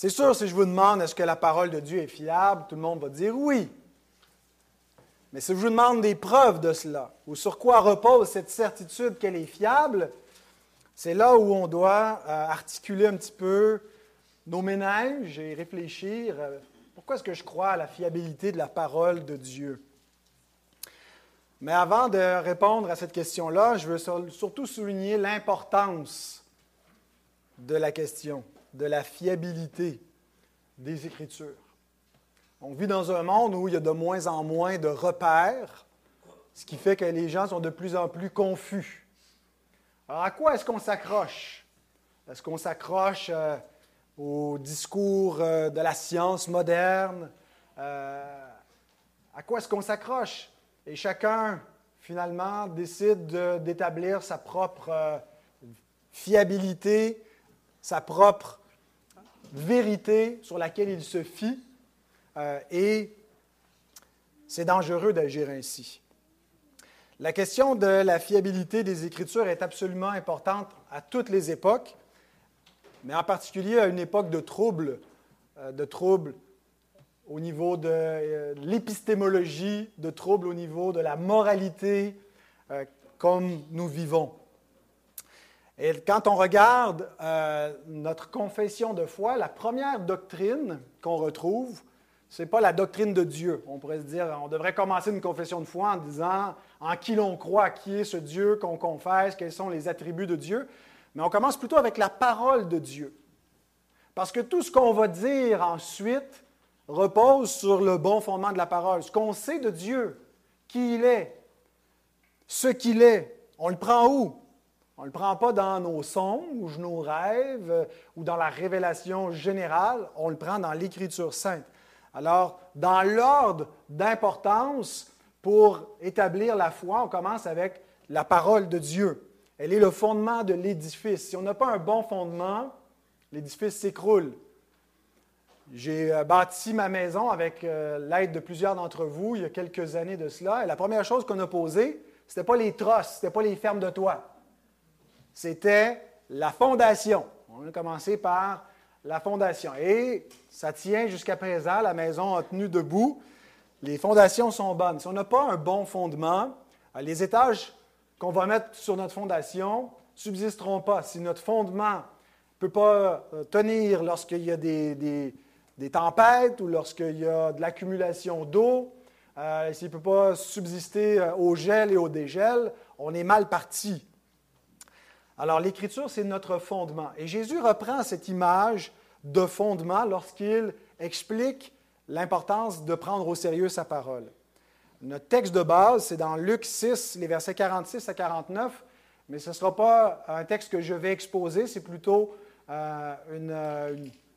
C'est sûr, si je vous demande est-ce que la parole de Dieu est fiable, tout le monde va dire oui. Mais si je vous demande des preuves de cela, ou sur quoi repose cette certitude qu'elle est fiable, c'est là où on doit euh, articuler un petit peu nos ménages et réfléchir euh, pourquoi est-ce que je crois à la fiabilité de la parole de Dieu. Mais avant de répondre à cette question-là, je veux surtout souligner l'importance de la question, de la fiabilité des Écritures. On vit dans un monde où il y a de moins en moins de repères, ce qui fait que les gens sont de plus en plus confus. Alors, à quoi est-ce qu'on s'accroche? Est-ce qu'on s'accroche euh, au discours euh, de la science moderne? Euh, à quoi est-ce qu'on s'accroche? Et chacun, finalement, décide d'établir sa propre fiabilité, sa propre vérité sur laquelle il se fie. Euh, et c'est dangereux d'agir ainsi. La question de la fiabilité des Écritures est absolument importante à toutes les époques, mais en particulier à une époque de troubles, euh, de troubles au niveau de euh, l'épistémologie, de troubles au niveau de la moralité, comme nous vivons. Et quand on regarde notre confession de foi, la première doctrine qu'on retrouve, ce n'est pas la doctrine de Dieu. On pourrait se dire, on devrait commencer une confession de foi en disant en qui l'on croit, qui est ce Dieu qu'on confesse, quels sont les attributs de Dieu. Mais on commence plutôt avec la parole de Dieu. Parce que tout ce qu'on va dire ensuite repose sur le bon fondement de la parole. Ce qu'on sait de Dieu, qui il est, ce qu'il est, on le prend où? On ne le prend pas dans nos songes, nos rêves ou dans la révélation générale, on le prend dans l'Écriture sainte. Alors, dans l'ordre d'importance pour établir la foi, on commence avec la parole de Dieu. Elle est le fondement de l'édifice. Si on n'a pas un bon fondement, l'édifice s'écroule. J'ai euh, bâti ma maison avec euh, l'aide de plusieurs d'entre vous il y a quelques années de cela. Et la première chose qu'on a posée, ce n'était pas les trosses, ce n'était pas les fermes de toit. C'était la fondation. On a commencé par la fondation. Et ça tient jusqu'à présent, la maison a tenu debout. Les fondations sont bonnes. Si on n'a pas un bon fondement, euh, les étages qu'on va mettre sur notre fondation subsisteront pas. Si notre fondement ne peut pas euh, tenir lorsqu'il y a des, tempêtes ou lorsqu'il y a de l'accumulation d'eau, euh, s'il ne peut pas subsister au gel et au dégel, on est mal parti. Alors l'Écriture, c'est notre fondement. Et Jésus reprend cette image de fondement lorsqu'il explique l'importance de prendre au sérieux sa parole. Notre texte de base, c'est dans Luc 6, les versets 46 à 49, mais ce ne sera pas un texte que je vais exposer, c'est plutôt euh,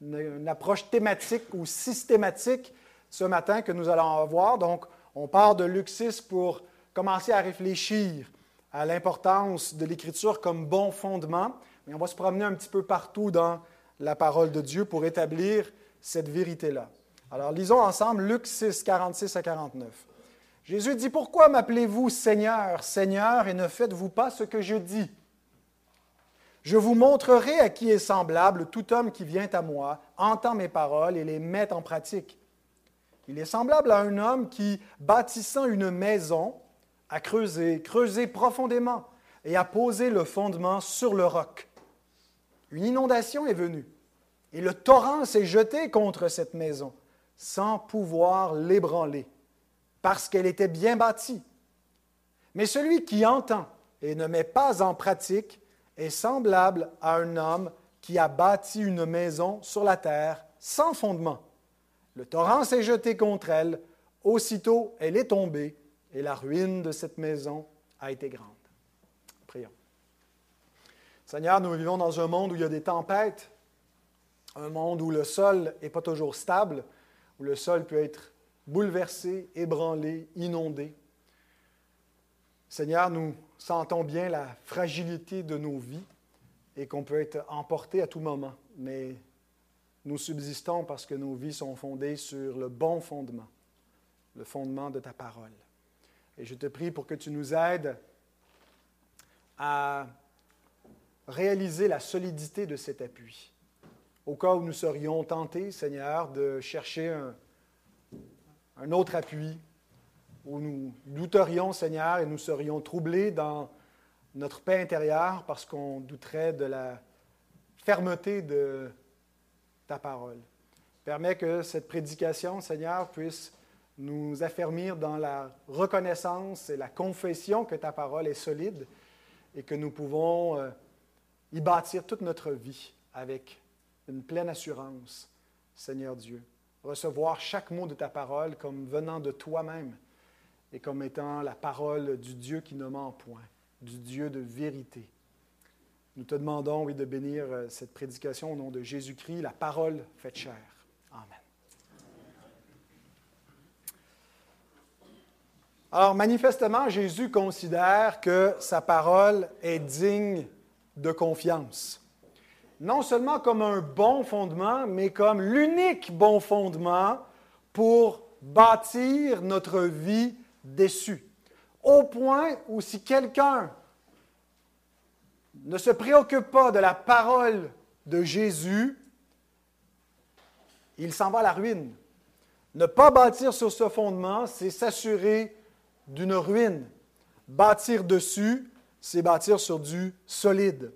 une, approche thématique ou systématique ce matin que nous allons avoir. Donc, on part de Luc 6 pour commencer à réfléchir à l'importance de l'Écriture comme bon fondement, mais on va se promener un petit peu partout dans la parole de Dieu pour établir cette vérité-là. Alors, lisons ensemble Luc 6, 46 à 49. Jésus dit, Pourquoi m'appelez-vous Seigneur, Seigneur, et ne faites-vous pas ce que je dis? Je vous montrerai à qui est semblable tout homme qui vient à moi, entend mes paroles et les met en pratique. Il est semblable à un homme qui, bâtissant une maison, a creusé, creusé profondément et a posé le fondement sur le roc. Une inondation est venue et le torrent s'est jeté contre cette maison sans pouvoir l'ébranler parce qu'elle était bien bâtie. Mais celui qui entend et ne met pas en pratique est semblable à un homme qui a bâti une maison sur la terre sans fondement. Le torrent s'est jeté contre elle, aussitôt elle est tombée et la ruine de cette maison a été grande. Prions. Seigneur, nous vivons dans un monde où il y a des tempêtes, un monde où le sol n'est pas toujours stable, où le sol peut être bouleversé, ébranlé, inondé. Seigneur, nous sentons bien la fragilité de nos vies et qu'on peut être emporté à tout moment, mais nous subsistons parce que nos vies sont fondées sur le bon fondement, le fondement de ta parole. Et je te prie pour que tu nous aides à réaliser la solidité de cet appui. au cas où nous serions tentés, Seigneur, de chercher un, un autre appui, où nous douterions, Seigneur, et nous serions troublés dans notre paix intérieure parce qu'on douterait de la fermeté de ta parole. Permets que cette prédication, Seigneur, puisse nous affermir dans la reconnaissance et la confession que ta parole est solide et que nous pouvons euh, y bâtir toute notre vie avec une pleine assurance, Seigneur Dieu. Recevoir chaque mot de ta parole comme venant de toi-même et comme étant la parole du Dieu qui ne ment point, du Dieu de vérité. Nous te demandons, oui, de bénir euh, cette prédication au nom de Jésus-Christ, la parole faite chair. Alors, manifestement, Jésus considère que sa parole est digne de confiance. Non seulement comme un bon fondement, mais comme l'unique bon fondement pour bâtir notre vie déçue. Au point où si quelqu'un ne se préoccupe pas de la parole de Jésus, il s'en va à la ruine. Ne pas bâtir sur ce fondement, c'est s'assurer d'une ruine. Bâtir dessus, c'est bâtir sur du solide.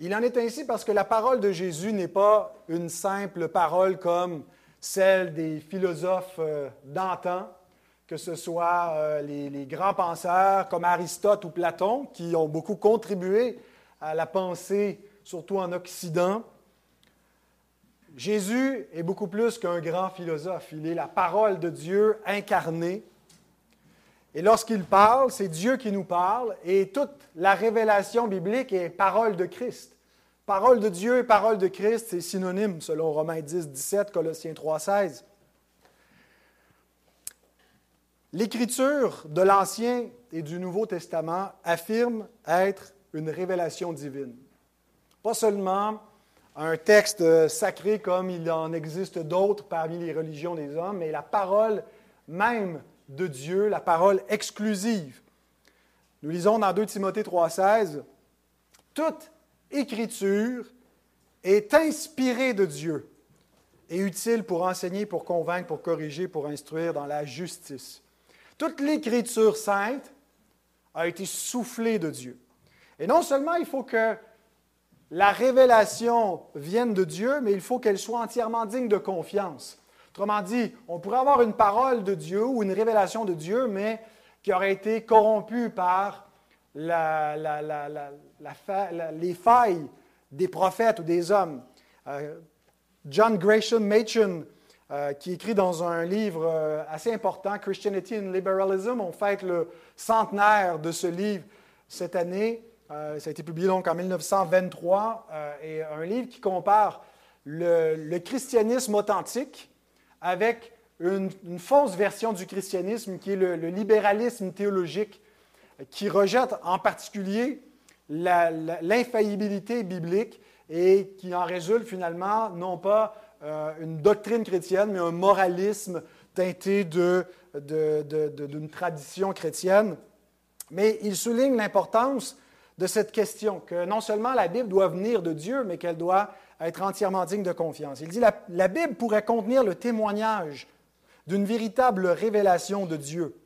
Il en est ainsi parce que la parole de Jésus n'est pas une simple parole comme celle des philosophes euh, d'antan, que ce soit euh, les, les, grands penseurs comme Aristote ou Platon, qui ont beaucoup contribué à la pensée, surtout en Occident. Jésus est beaucoup plus qu'un grand philosophe. Il est la parole de Dieu incarnée. Et lorsqu'il parle, c'est Dieu qui nous parle et toute la révélation biblique est parole de Christ. Parole de Dieu et parole de Christ, c'est synonyme selon Romains 10, 17, Colossiens 3, 16. L'écriture de l'Ancien et du Nouveau Testament affirme être une révélation divine. Pas seulement un texte sacré comme il en existe d'autres parmi les religions des hommes, mais la parole même de Dieu, la parole exclusive. Nous lisons dans 2 Timothée 3,16 Toute écriture est inspirée de Dieu et utile pour enseigner, pour convaincre, pour corriger, pour instruire dans la justice. Toute l'écriture sainte a été soufflée de Dieu. Et non seulement il faut que la révélation vienne de Dieu, mais il faut qu'elle soit entièrement digne de confiance. Autrement dit, on pourrait avoir une parole de Dieu ou une révélation de Dieu, mais qui aurait été corrompue par les failles des prophètes ou des hommes. Euh, John Gresham Machen, euh, qui écrit dans un livre euh, assez important, Christianity and Liberalism, on fête le centenaire de ce livre cette année. ça a été publié donc en 1923, et un livre qui compare le christianisme authentique avec une, fausse version du christianisme qui est le, libéralisme théologique, qui rejette en particulier l'infaillibilité biblique et qui en résulte finalement non pas euh, une doctrine chrétienne, mais un moralisme teinté d'une tradition chrétienne. Mais il souligne l'importance de cette question, que non seulement la Bible doit venir de Dieu, mais qu'elle doit être entièrement digne de confiance. Il dit la, la Bible pourrait contenir le témoignage d'une véritable révélation de Dieu.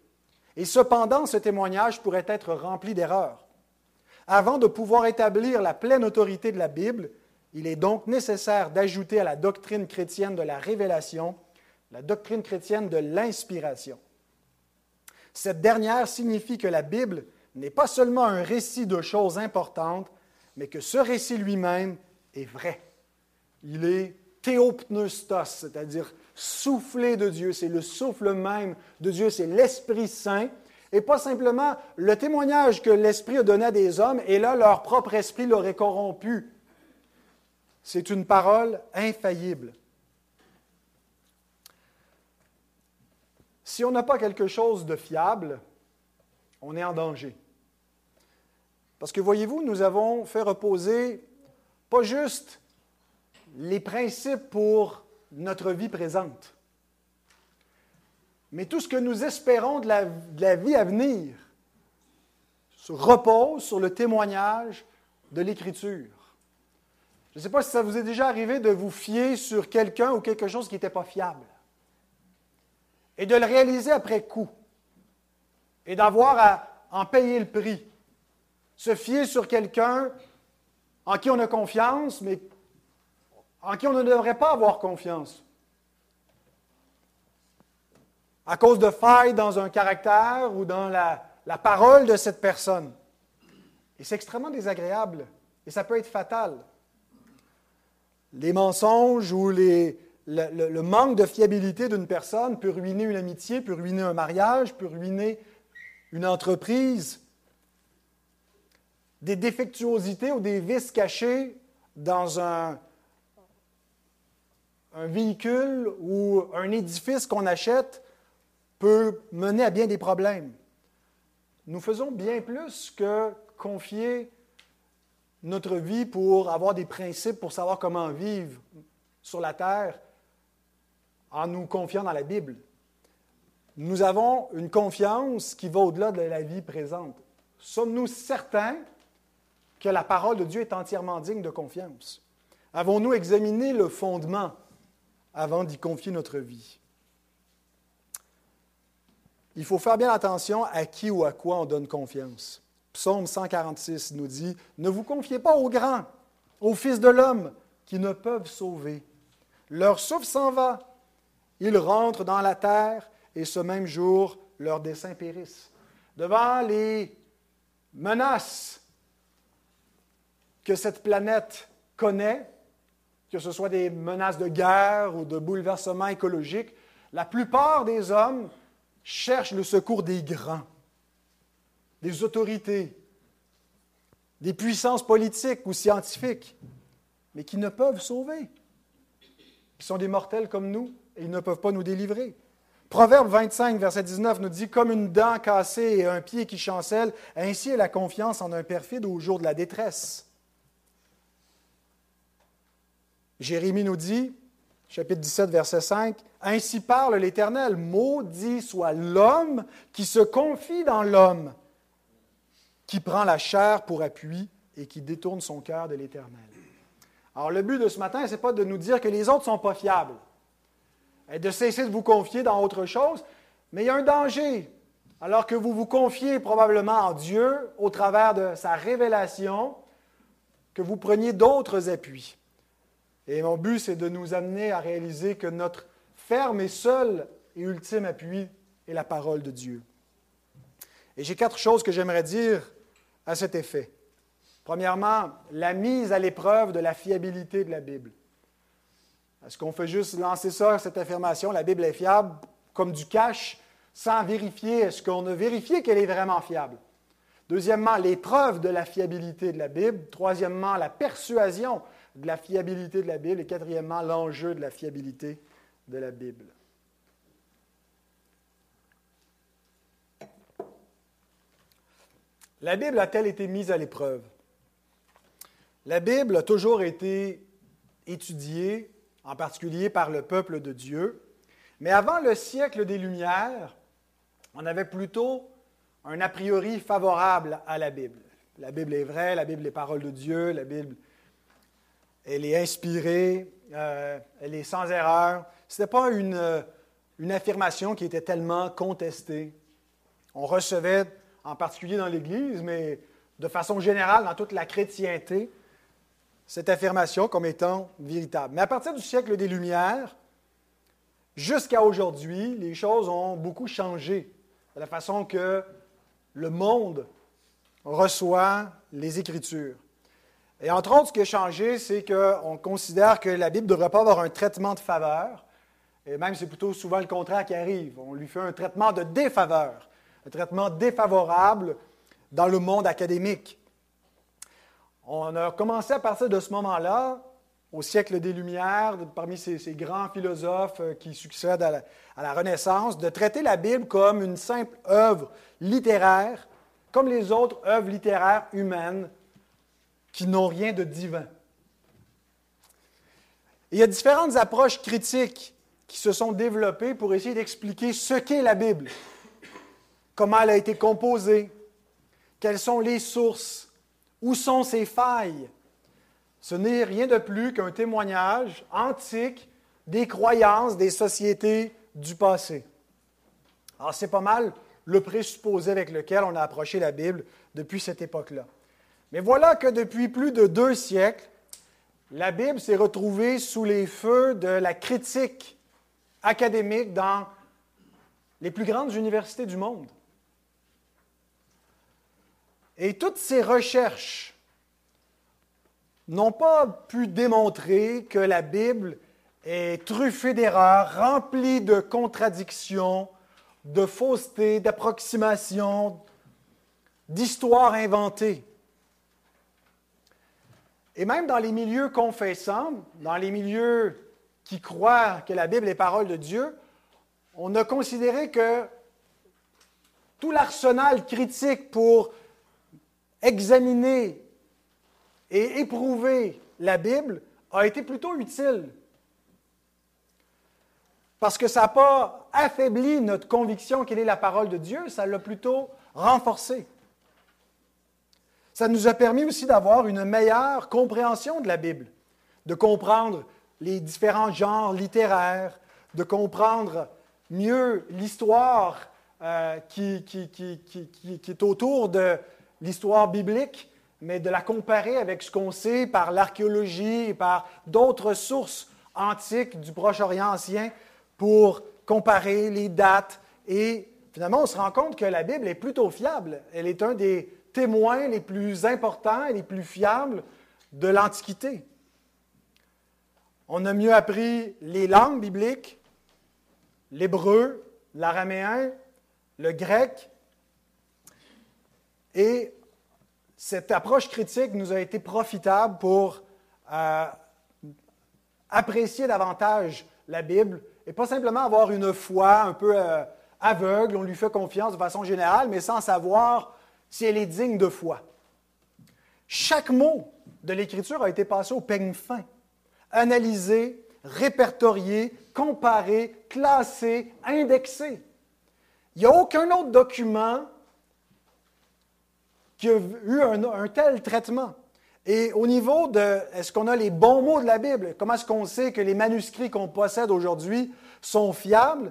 Et cependant, ce témoignage pourrait être rempli d'erreurs. Avant de pouvoir établir la pleine autorité de la Bible, il est donc nécessaire d'ajouter à la doctrine chrétienne de la révélation la doctrine chrétienne de l'inspiration. Cette dernière signifie que la Bible n'est pas seulement un récit de choses importantes, mais que ce récit lui-même est vrai. Il est théopneustos, c'est-à-dire soufflé de Dieu. C'est le souffle même de Dieu, c'est l'Esprit Saint. Et pas simplement le témoignage que l'Esprit a donné à des hommes, et là, leur propre esprit l'aurait corrompu. C'est une parole infaillible. Si on n'a pas quelque chose de fiable, on est en danger. Parce que voyez-vous, nous avons fait reposer pas juste les principes pour notre vie présente. Mais tout ce que nous espérons de la, vie à venir se repose sur le témoignage de l'Écriture. Je ne sais pas si ça vous est déjà arrivé de vous fier sur quelqu'un ou quelque chose qui n'était pas fiable. Et de le réaliser après coup. Et d'avoir à en payer le prix. Se fier sur quelqu'un en qui on a confiance, mais en qui on ne devrait pas avoir confiance. À cause de failles dans un caractère ou dans la, parole de cette personne. Et c'est extrêmement désagréable et ça peut être fatal. Les mensonges ou le, manque de fiabilité d'une personne peut ruiner une amitié, peut ruiner un mariage, peut ruiner une entreprise. Des défectuosités ou des vices cachés dans un, un véhicule ou un édifice qu'on achète peut mener à bien des problèmes. Nous faisons bien plus que confier notre vie pour avoir des principes, pour savoir comment vivre sur la terre en nous confiant dans la Bible. Nous avons une confiance qui va au-delà de la vie présente. Sommes-nous certains que la parole de Dieu est entièrement digne de confiance? Avons-nous examiné le fondement avant d'y confier notre vie? Il faut faire bien attention à qui ou à quoi on donne confiance. Psaume 146 nous dit, Ne vous confiez pas aux grands, aux fils de l'homme, qui ne peuvent sauver. Leur souffle s'en va, ils rentrent dans la terre, et ce même jour, leurs desseins périssent. Devant les menaces que cette planète connaît, que ce soit des menaces de guerre ou de bouleversement écologique, la plupart des hommes cherchent le secours des grands des autorités, des puissances politiques ou scientifiques, mais qui ne peuvent sauver, qui sont des mortels comme nous et ils ne peuvent pas nous délivrer. Proverbe 25, verset 19 nous dit Comme une dent cassée et un pied qui chancelle, ainsi est la confiance en un perfide au jour de la détresse. Jérémie nous dit, chapitre 17, verset 5, Ainsi parle l'Éternel, maudit soit l'homme qui se confie dans l'homme, qui prend la chair pour appui et qui détourne son cœur de l'Éternel. Alors le but de ce matin, ce n'est pas de nous dire que les autres ne sont pas fiables et de cesser de vous confier dans autre chose, mais il y a un danger. Alors que vous vous confiez probablement en Dieu au travers de sa révélation, que vous preniez d'autres appuis. Et mon but, c'est de nous amener à réaliser que notre ferme et seul et ultime appui est la parole de Dieu. Et j'ai quatre choses que j'aimerais dire à cet effet. Premièrement, la mise à l'épreuve de la fiabilité de la Bible. Est-ce qu'on fait juste lancer ça, cette affirmation, la Bible est fiable, comme du cash, sans vérifier, est-ce qu'on a vérifié qu'elle est vraiment fiable? Deuxièmement, l'épreuve de la fiabilité de la Bible. Troisièmement, la persuasion de la fiabilité de la Bible. Et quatrièmement, l'enjeu de la fiabilité de la Bible. La Bible a-t-elle été mise à l'épreuve? La Bible a toujours été étudiée, en particulier par le peuple de Dieu, mais avant le siècle des Lumières, on avait plutôt un a priori favorable à la Bible. La Bible est vraie, la Bible est parole de Dieu, la Bible, elle est inspirée, euh, elle est sans erreur. Ce n'était pas une, une affirmation qui était tellement contestée. On recevait en particulier dans l'Église, mais de façon générale dans toute la chrétienté, cette affirmation comme étant véritable. Mais à partir du siècle des Lumières, jusqu'à aujourd'hui, les choses ont beaucoup changé de la façon que le monde reçoit les Écritures. Et entre autres, ce qui a changé, c'est qu'on considère que la Bible ne devrait pas avoir un traitement de faveur, et même c'est plutôt souvent le contraire qui arrive. On lui fait un traitement de défaveur un traitement défavorable dans le monde académique. On a commencé à partir de ce moment-là, au siècle des Lumières, parmi ces, grands philosophes euh, qui succèdent à la, à la, Renaissance, de traiter la Bible comme une simple œuvre littéraire, comme les autres œuvres littéraires humaines qui n'ont rien de divin. il y a différentes approches critiques qui se sont développées pour essayer d'expliquer ce qu'est la Bible comment elle a été composée, quelles sont les sources, où sont ses failles. ce n'est rien de plus qu'un témoignage antique des croyances des sociétés du passé. Alors c'est pas mal le présupposé avec lequel on a approché la Bible depuis cette époque-là. Mais voilà que depuis plus de deux siècles, la Bible s'est retrouvée sous les feux de la critique académique dans les plus grandes universités du monde. Et toutes ces recherches n'ont pas pu démontrer que la Bible est truffée d'erreurs, remplie de contradictions, de faussetés, d'approximations, d'histoires inventées. Et même dans les milieux confessants, dans les milieux qui croient que la Bible est parole de Dieu, on a considéré que tout l'arsenal critique pour examiner et éprouver la Bible a été plutôt utile. Parce que ça n'a pas affaibli notre conviction qu'elle est la parole de Dieu, ça l'a plutôt renforcée. Ça nous a permis aussi d'avoir une meilleure compréhension de la Bible, de comprendre les différents genres littéraires, de comprendre mieux l'histoire euh, qui, qui, est autour de l'histoire biblique, mais de la comparer avec ce qu'on sait par l'archéologie et par d'autres sources antiques du Proche-Orient ancien pour comparer les dates. Et finalement, on se rend compte que la Bible est plutôt fiable. Elle est un des témoins les plus importants et les plus fiables de l'Antiquité. On a mieux appris les langues bibliques, l'hébreu, l'araméen, le grec, et cette approche critique nous a été profitable pour euh, apprécier davantage la Bible et pas simplement avoir une foi un peu euh, aveugle, on lui fait confiance de façon générale, mais sans savoir si elle est digne de foi. Chaque mot de l'Écriture a été passé au peigne fin, analysé, répertorié, comparé, classé, indexé. Il n'y a aucun autre document qui a eu un, tel traitement. Et au niveau de est-ce qu'on a les bons mots de la Bible, comment est-ce qu'on sait que les manuscrits qu'on possède aujourd'hui sont fiables?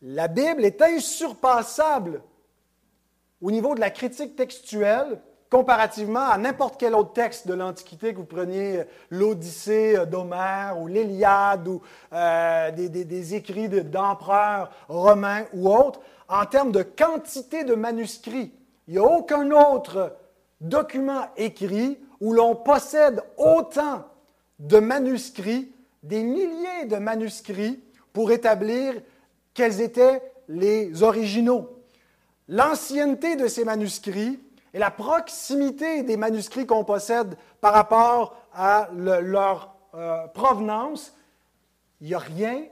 La Bible est insurpassable au niveau de la critique textuelle, comparativement à n'importe quel autre texte de l'Antiquité, que vous preniez l'Odyssée d'Homère ou l'Iliade ou euh, des, écrits d'empereurs romains ou autres, en termes de quantité de manuscrits, il n'y a aucun autre document écrit où l'on possède autant de manuscrits, des milliers de manuscrits, pour établir quels étaient les originaux l'ancienneté de ces manuscrits et la proximité des manuscrits qu'on possède par rapport à leur euh, provenance, il n'y a rien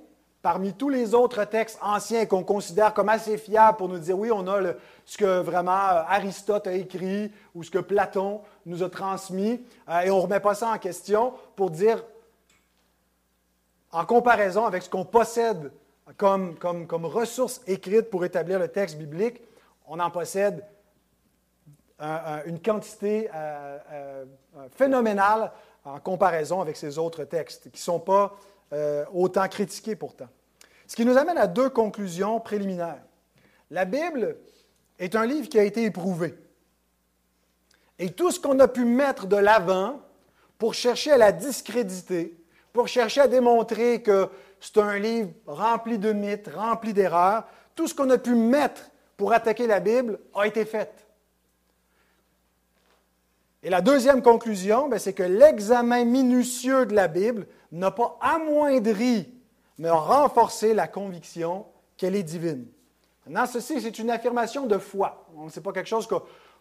parmi tous les autres textes anciens qu'on considère comme assez fiables pour nous dire oui, on a ce que vraiment euh, Aristote a écrit ou ce que Platon nous a transmis, euh, et on ne remet pas ça en question pour dire, en comparaison avec ce qu'on possède comme, comme, comme ressources écrites pour établir le texte biblique, on en possède une quantité euh, euh, phénoménale en comparaison avec ces autres textes, qui ne sont pas euh, autant critiqués pourtant. Ce qui nous amène à deux conclusions préliminaires. La Bible est un livre qui a été éprouvé. Et tout ce qu'on a pu mettre de l'avant pour chercher à la discréditer, pour chercher à démontrer que c'est un livre rempli de mythes, rempli d'erreurs, tout ce qu'on a pu mettre pour attaquer la Bible a été faite. Et la deuxième conclusion, ben, c'est que l'examen minutieux de la Bible n'a pas amoindri, mais renforcé la conviction qu'elle est divine. Maintenant, ceci, c'est une affirmation de foi. Ce n'est pas quelque chose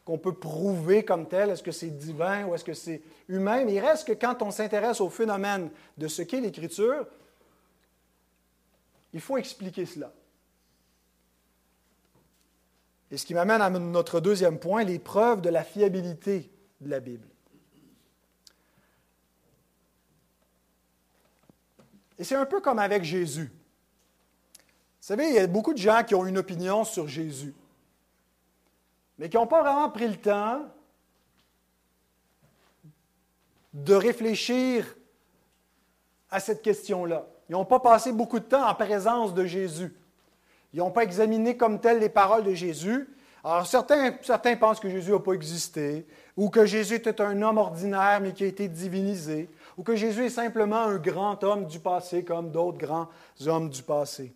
qu'on peut prouver comme tel. Est-ce que c'est divin ou est-ce que c'est humain? Mais il reste que quand on s'intéresse au phénomène de ce qu'est l'Écriture, il faut expliquer cela. Et ce qui m'amène à notre deuxième point, les preuves de la fiabilité de la Bible. Et c'est un peu comme avec Jésus. Vous savez, il y a beaucoup de gens qui ont une opinion sur Jésus, mais qui n'ont pas vraiment pris le temps de réfléchir à cette question-là. Ils n'ont pas passé beaucoup de temps en présence de Jésus. Ils n'ont pas examiné comme tel les paroles de Jésus. Alors certains, certains pensent que Jésus n'a pas existé, ou que Jésus était un homme ordinaire mais qui a été divinisé, ou que Jésus est simplement un grand homme du passé comme d'autres grands hommes du passé.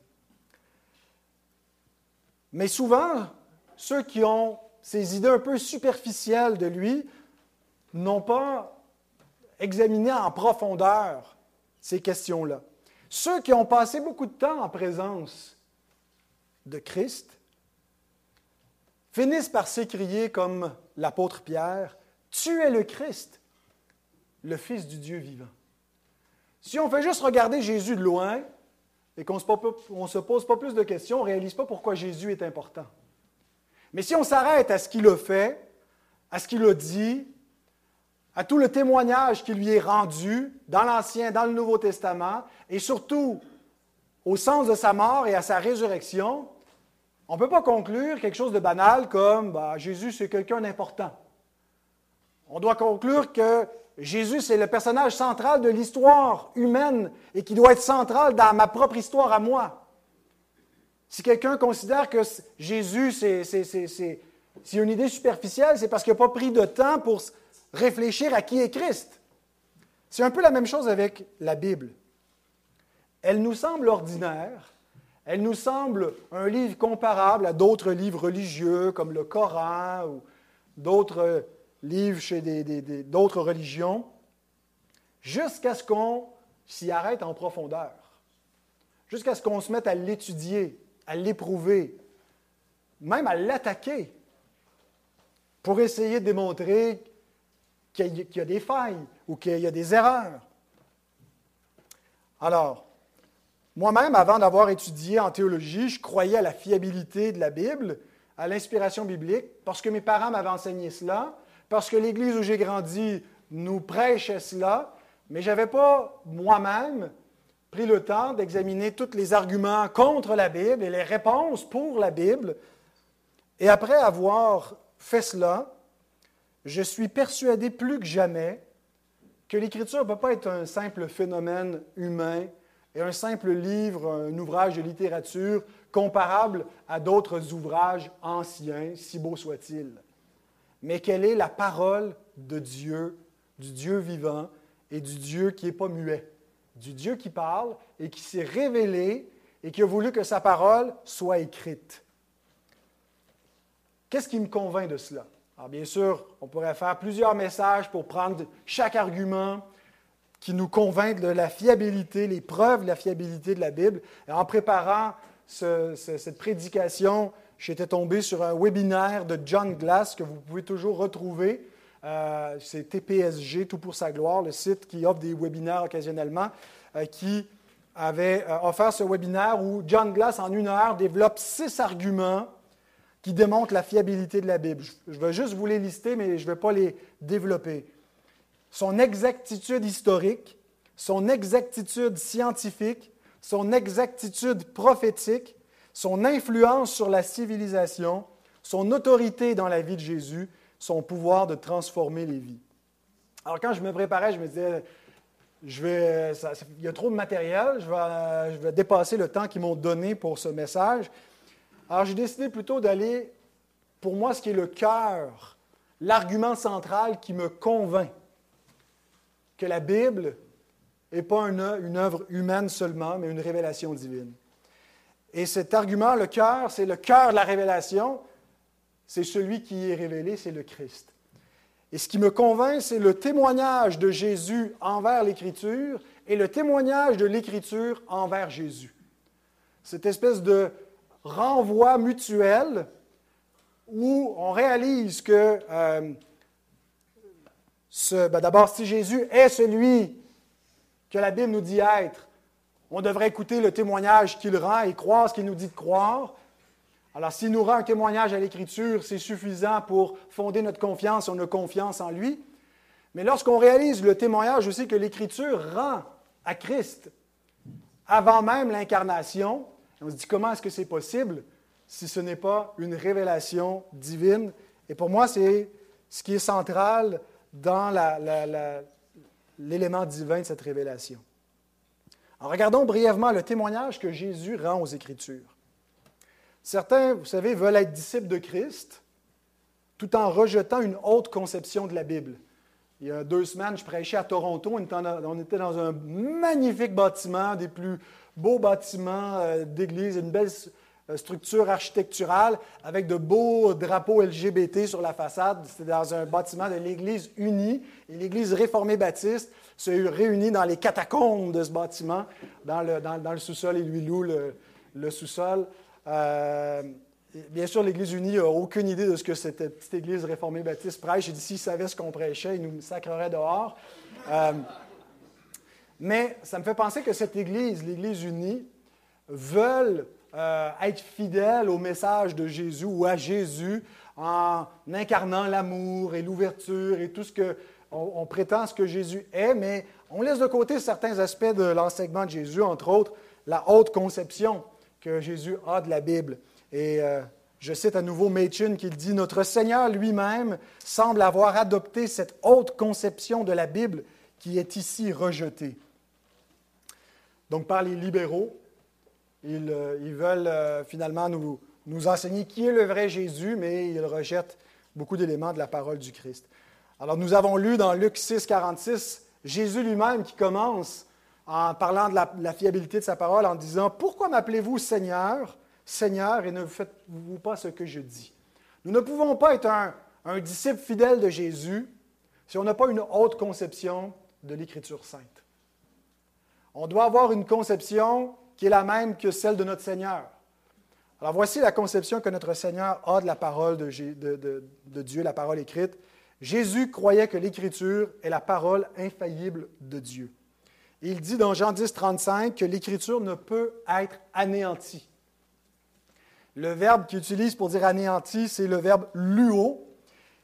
Mais souvent, ceux qui ont ces idées un peu superficielles de lui n'ont pas examiné en profondeur ces questions-là. Ceux qui ont passé beaucoup de temps en présence de Christ finissent par s'écrier comme l'apôtre Pierre, Tu es le Christ, le Fils du Dieu vivant. Si on fait juste regarder Jésus de loin et qu'on ne se pose pas plus de questions, on ne réalise pas pourquoi Jésus est important. Mais si on s'arrête à ce qu'il a fait, à ce qu'il a dit, à tout le témoignage qui lui est rendu dans l'Ancien, dans le Nouveau Testament, et surtout au sens de sa mort et à sa résurrection, on ne peut pas conclure quelque chose de banal comme bah, Jésus, c'est quelqu'un d'important. On doit conclure que Jésus, c'est le personnage central de l'histoire humaine et qui doit être central dans ma propre histoire à moi. Si quelqu'un considère que Jésus, c'est une idée superficielle, c'est parce qu'il n'a pas pris de temps pour réfléchir à qui est Christ. C'est un peu la même chose avec la Bible. Elle nous semble ordinaire, elle nous semble un livre comparable à d'autres livres religieux comme le Coran ou d'autres livres chez d'autres religions, jusqu'à ce qu'on s'y arrête en profondeur, jusqu'à ce qu'on se mette à l'étudier, à l'éprouver, même à l'attaquer, pour essayer de démontrer qu'il y a des failles ou qu'il y a des erreurs. Alors, moi-même, avant d'avoir étudié en théologie, je croyais à la fiabilité de la Bible, à l'inspiration biblique, parce que mes parents m'avaient enseigné cela, parce que l'Église où j'ai grandi nous prêchait cela, mais je n'avais pas moi-même pris le temps d'examiner tous les arguments contre la Bible et les réponses pour la Bible. Et après avoir fait cela, je suis persuadé plus que jamais que l'Écriture ne peut pas être un simple phénomène humain un simple livre, un ouvrage de littérature comparable à d'autres ouvrages anciens, si beau soit-il. Mais quelle est la parole de Dieu, du Dieu vivant et du Dieu qui n'est pas muet, du Dieu qui parle et qui s'est révélé et qui a voulu que sa parole soit écrite. Qu'est-ce qui me convainc de cela? Alors, bien sûr, on pourrait faire plusieurs messages pour prendre chaque argument qui nous convainc de la fiabilité, les preuves de la fiabilité de la Bible. En préparant cette prédication, j'étais tombé sur un webinaire de John Glass que vous pouvez toujours retrouver. Euh, c'est TPSG, Tout pour sa gloire, le site qui offre des webinaires occasionnellement, euh, qui avait euh, offert ce webinaire où John Glass, en une heure, développe six arguments qui démontrent la fiabilité de la Bible. Je vais juste vous les lister, mais je ne vais pas les développer. Son exactitude historique, son exactitude scientifique, son exactitude prophétique, son influence sur la civilisation, son autorité dans la vie de Jésus, son pouvoir de transformer les vies. Alors quand je me préparais, je me disais, je vais, il y a trop de matériel, je vais, je vais dépasser le temps qu'ils m'ont donné pour ce message. Alors j'ai décidé plutôt d'aller, pour moi, ce qui est le cœur, l'argument central qui me convainc que la Bible n'est pas une, œuvre humaine seulement, mais une révélation divine. Et cet argument, le cœur, c'est le cœur de la révélation, c'est celui qui est révélé, c'est le Christ. Et ce qui me convainc, c'est le témoignage de Jésus envers l'Écriture et le témoignage de l'Écriture envers Jésus. Cette espèce de renvoi mutuel où on réalise que, euh, ben d'abord, si Jésus est celui que la Bible nous dit être, on devrait écouter le témoignage qu'il rend et croire ce qu'il nous dit de croire. Alors, s'il nous rend un témoignage à l'Écriture, c'est suffisant pour fonder notre confiance, on a confiance en lui. Mais lorsqu'on réalise le témoignage aussi que l'Écriture rend à Christ avant même l'incarnation, on se dit comment est-ce que c'est possible si ce n'est pas une révélation divine? Et pour moi, c'est ce qui est central dans l'élément divin de cette révélation. regardons brièvement le témoignage que Jésus rend aux Écritures. Certains, vous savez, veulent être disciples de Christ tout en rejetant une haute conception de la Bible. Il y a deux semaines, je prêchais à Toronto. On était dans un magnifique bâtiment, des plus beaux bâtiments euh, d'église, une belle structure architecturale avec de beaux drapeaux LGBT sur la façade. C'était dans un bâtiment de l'Église unie. Et l'Église réformée baptiste se réunit dans les catacombes de ce bâtiment, dans le, sous-sol, et lui loue le, sous-sol. Euh, bien sûr, l'Église unie n'a aucune idée de ce que cette petite Église réformée baptiste prêche. Dit s'il savait ce qu'on prêchait, il nous sacrerait dehors. Euh, mais ça me fait penser que cette Église, l'Église unie, veulent euh, être fidèles au message de Jésus ou à Jésus en incarnant l'amour et l'ouverture et tout ce que on, prétend ce que Jésus est, mais on laisse de côté certains aspects de l'enseignement de Jésus, entre autres la haute conception que Jésus a de la Bible. Et euh, je cite à nouveau Machen qui dit Notre Seigneur lui-même semble avoir adopté cette haute conception de la Bible qui est ici rejetée. Donc, par les libéraux, ils, euh, veulent euh, finalement nous, nous, enseigner qui est le vrai Jésus, mais ils rejettent beaucoup d'éléments de la parole du Christ. Alors, nous avons lu dans Luc 6, 46, Jésus lui-même qui commence en parlant de la, fiabilité de sa parole, en disant Pourquoi m'appelez-vous Seigneur, Seigneur, et ne faites-vous pas ce que je dis? Nous ne pouvons pas être un, un disciple fidèle de Jésus si on n'a pas une haute conception de l'Écriture sainte on doit avoir une conception qui est la même que celle de notre Seigneur. Alors voici la conception que notre Seigneur a de la parole de, Dieu, la parole écrite. Jésus croyait que l'Écriture est la parole infaillible de Dieu. Il dit dans Jean 10, 35 que l'Écriture ne peut être anéantie. Le verbe qu'il utilise pour dire anéanti, c'est le verbe luo,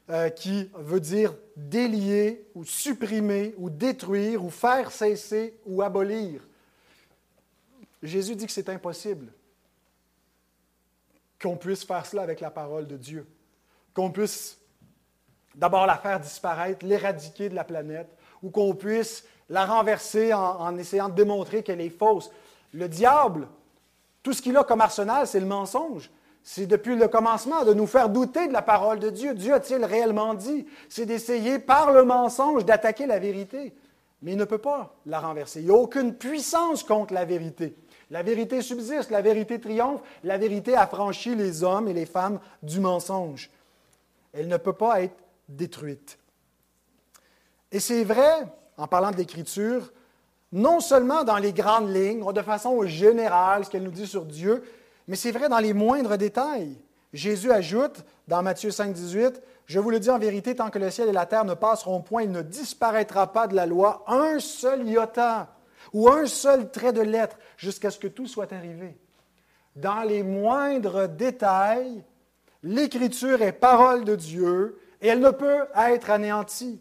euh, qui veut dire délier ou supprimer ou détruire ou faire cesser ou abolir. Jésus dit que c'est impossible qu'on puisse faire cela avec la parole de Dieu, qu'on puisse d'abord la faire disparaître, l'éradiquer de la planète, ou qu'on puisse la renverser en, essayant de démontrer qu'elle est fausse. Le diable, tout ce qu'il a comme arsenal, c'est le mensonge. C'est depuis le commencement de nous faire douter de la parole de Dieu. Dieu a-t-il réellement dit? C'est d'essayer par le mensonge d'attaquer la vérité. Mais il ne peut pas la renverser. Il n'y a aucune puissance contre la vérité. La vérité subsiste, la vérité triomphe, la vérité affranchit les hommes et les femmes du mensonge. Elle ne peut pas être détruite. Et c'est vrai, en parlant de l'Écriture, non seulement dans les grandes lignes, de façon générale, ce qu'elle nous dit sur Dieu, mais c'est vrai dans les moindres détails. Jésus ajoute dans Matthieu 5, 18, Je vous le dis en vérité, tant que le ciel et la terre ne passeront point, il ne disparaîtra pas de la loi un seul iota ou un seul trait de lettre jusqu'à ce que tout soit arrivé. Dans les moindres détails, l'Écriture est parole de Dieu et elle ne peut être anéantie.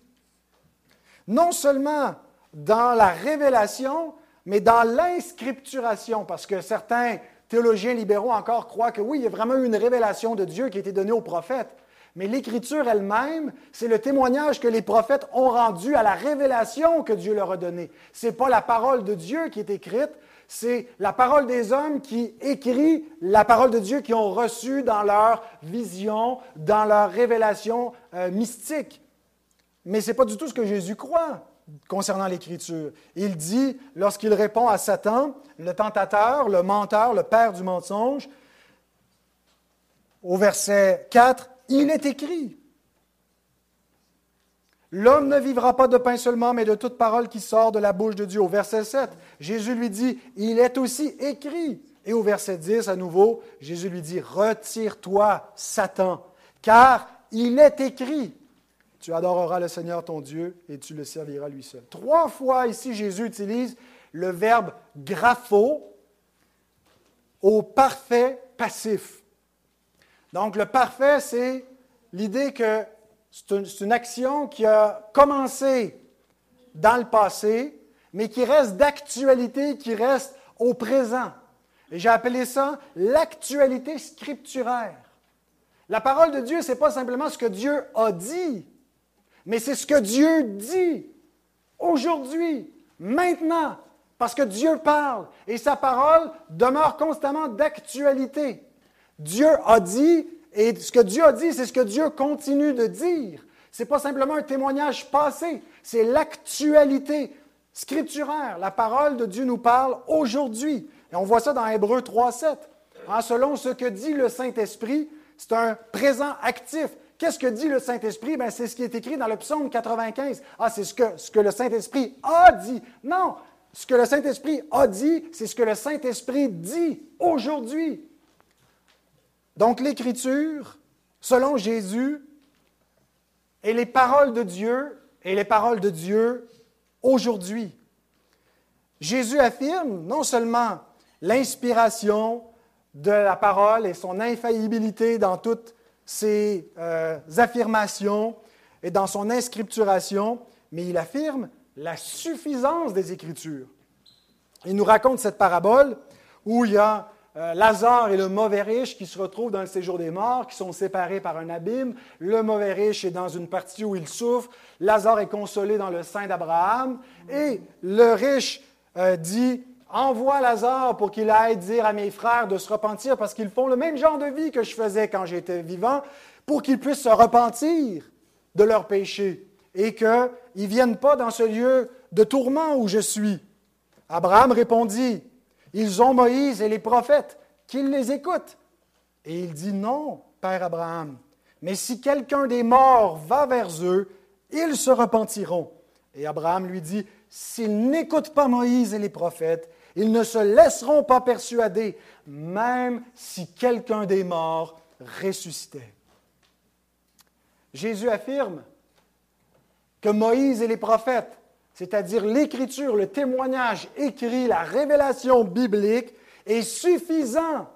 Non seulement dans la révélation, mais dans l'inscripturation, parce que certains théologiens libéraux encore croient que oui, il y a vraiment eu une révélation de Dieu qui a été donnée aux prophètes. Mais l'Écriture elle-même, c'est le témoignage que les prophètes ont rendu à la révélation que Dieu leur a donnée. Ce n'est pas la parole de Dieu qui est écrite, c'est la parole des hommes qui écrit la parole de Dieu qu'ils ont reçue dans leur vision, dans leur révélation euh, mystique. Mais ce n'est pas du tout ce que Jésus croit concernant l'Écriture. Il dit, lorsqu'il répond à Satan, le tentateur, le menteur, le père du mensonge, au verset 4, il est écrit. L'homme ne vivra pas de pain seulement, mais de toute parole qui sort de la bouche de Dieu. Au verset 7, Jésus lui dit, il est aussi écrit. Et au verset 10, à nouveau, Jésus lui dit, retire-toi, Satan, car il est écrit, tu adoreras le Seigneur ton Dieu et tu le serviras lui seul. Trois fois ici, Jésus utilise le verbe grapho au parfait passif. Donc, le parfait, c'est l'idée que c'est une action qui a commencé dans le passé, mais qui reste d'actualité, qui reste au présent. Et j'ai appelé ça l'actualité scripturaire. La parole de Dieu, ce n'est pas simplement ce que Dieu a dit, mais c'est ce que Dieu dit. aujourd'hui, maintenant, parce que Dieu parle et sa parole demeure constamment d'actualité. Dieu a dit, et ce que Dieu a dit, c'est ce que Dieu continue de dire. Ce n'est pas simplement un témoignage passé, c'est l'actualité scripturaire. La parole de Dieu nous parle aujourd'hui. Et on voit ça dans Hébreu 3.7. Hein, selon ce que dit le Saint-Esprit, c'est un présent actif. Qu'est-ce que dit le Saint-Esprit? Ben, c'est ce qui est écrit dans le psaume 95. Ah, c'est ce que, ce que le Saint-Esprit a dit. Non, ce que le Saint-Esprit a dit, c'est ce que le Saint-Esprit dit aujourd'hui. Donc l'Écriture, selon Jésus, est les paroles de Dieu et les paroles de Dieu aujourd'hui. Jésus affirme non seulement l'inspiration de la parole et son infaillibilité dans toutes ses euh, affirmations et dans son inscripturation, mais il affirme la suffisance des Écritures. Il nous raconte cette parabole où il y a euh, Lazare et le mauvais riche qui se retrouvent dans le séjour des morts, qui sont séparés par un abîme. Le mauvais riche est dans une partie où il souffre. Lazare est consolé dans le sein d'Abraham. Et le riche euh, dit, envoie Lazare pour qu'il aille dire à mes frères de se repentir parce qu'ils font le même genre de vie que je faisais quand j'étais vivant, pour qu'ils puissent se repentir de leurs péchés et qu'ils ne viennent pas dans ce lieu de tourment où je suis. Abraham répondit, ils ont Moïse et les prophètes, qu'ils les écoutent. Et il dit, non, Père Abraham, mais si quelqu'un des morts va vers eux, ils se repentiront. Et Abraham lui dit, s'ils n'écoutent pas Moïse et les prophètes, ils ne se laisseront pas persuader, même si quelqu'un des morts ressuscitait. Jésus affirme que Moïse et les prophètes c'est-à-dire l'écriture, le témoignage écrit, la révélation biblique, est suffisant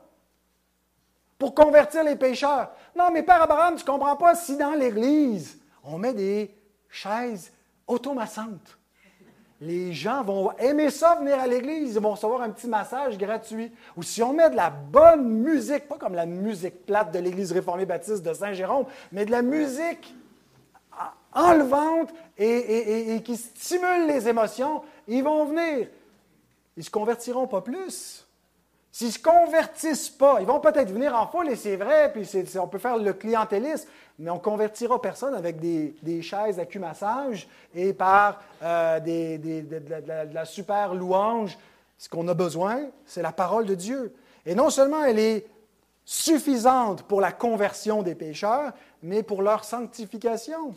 pour convertir les pécheurs. Non, mais Père Abraham, tu ne comprends pas si dans l'Église, on met des chaises automassantes. Les gens vont aimer ça, venir à l'Église, ils vont recevoir un petit massage gratuit. Ou si on met de la bonne musique, pas comme la musique plate de l'Église réformée baptiste de Saint-Jérôme, mais de la musique enlevante et, qui stimulent les émotions, ils vont venir. Ils ne se convertiront pas plus. S'ils ne se convertissent pas, ils vont peut-être venir en foule, et c'est vrai, puis on peut faire le clientélisme, mais on ne convertira personne avec des, chaises à cul-massage et par euh, de, la super louange. Ce qu'on a besoin, c'est la parole de Dieu. Et non seulement elle est suffisante pour la conversion des pécheurs, mais pour leur sanctification.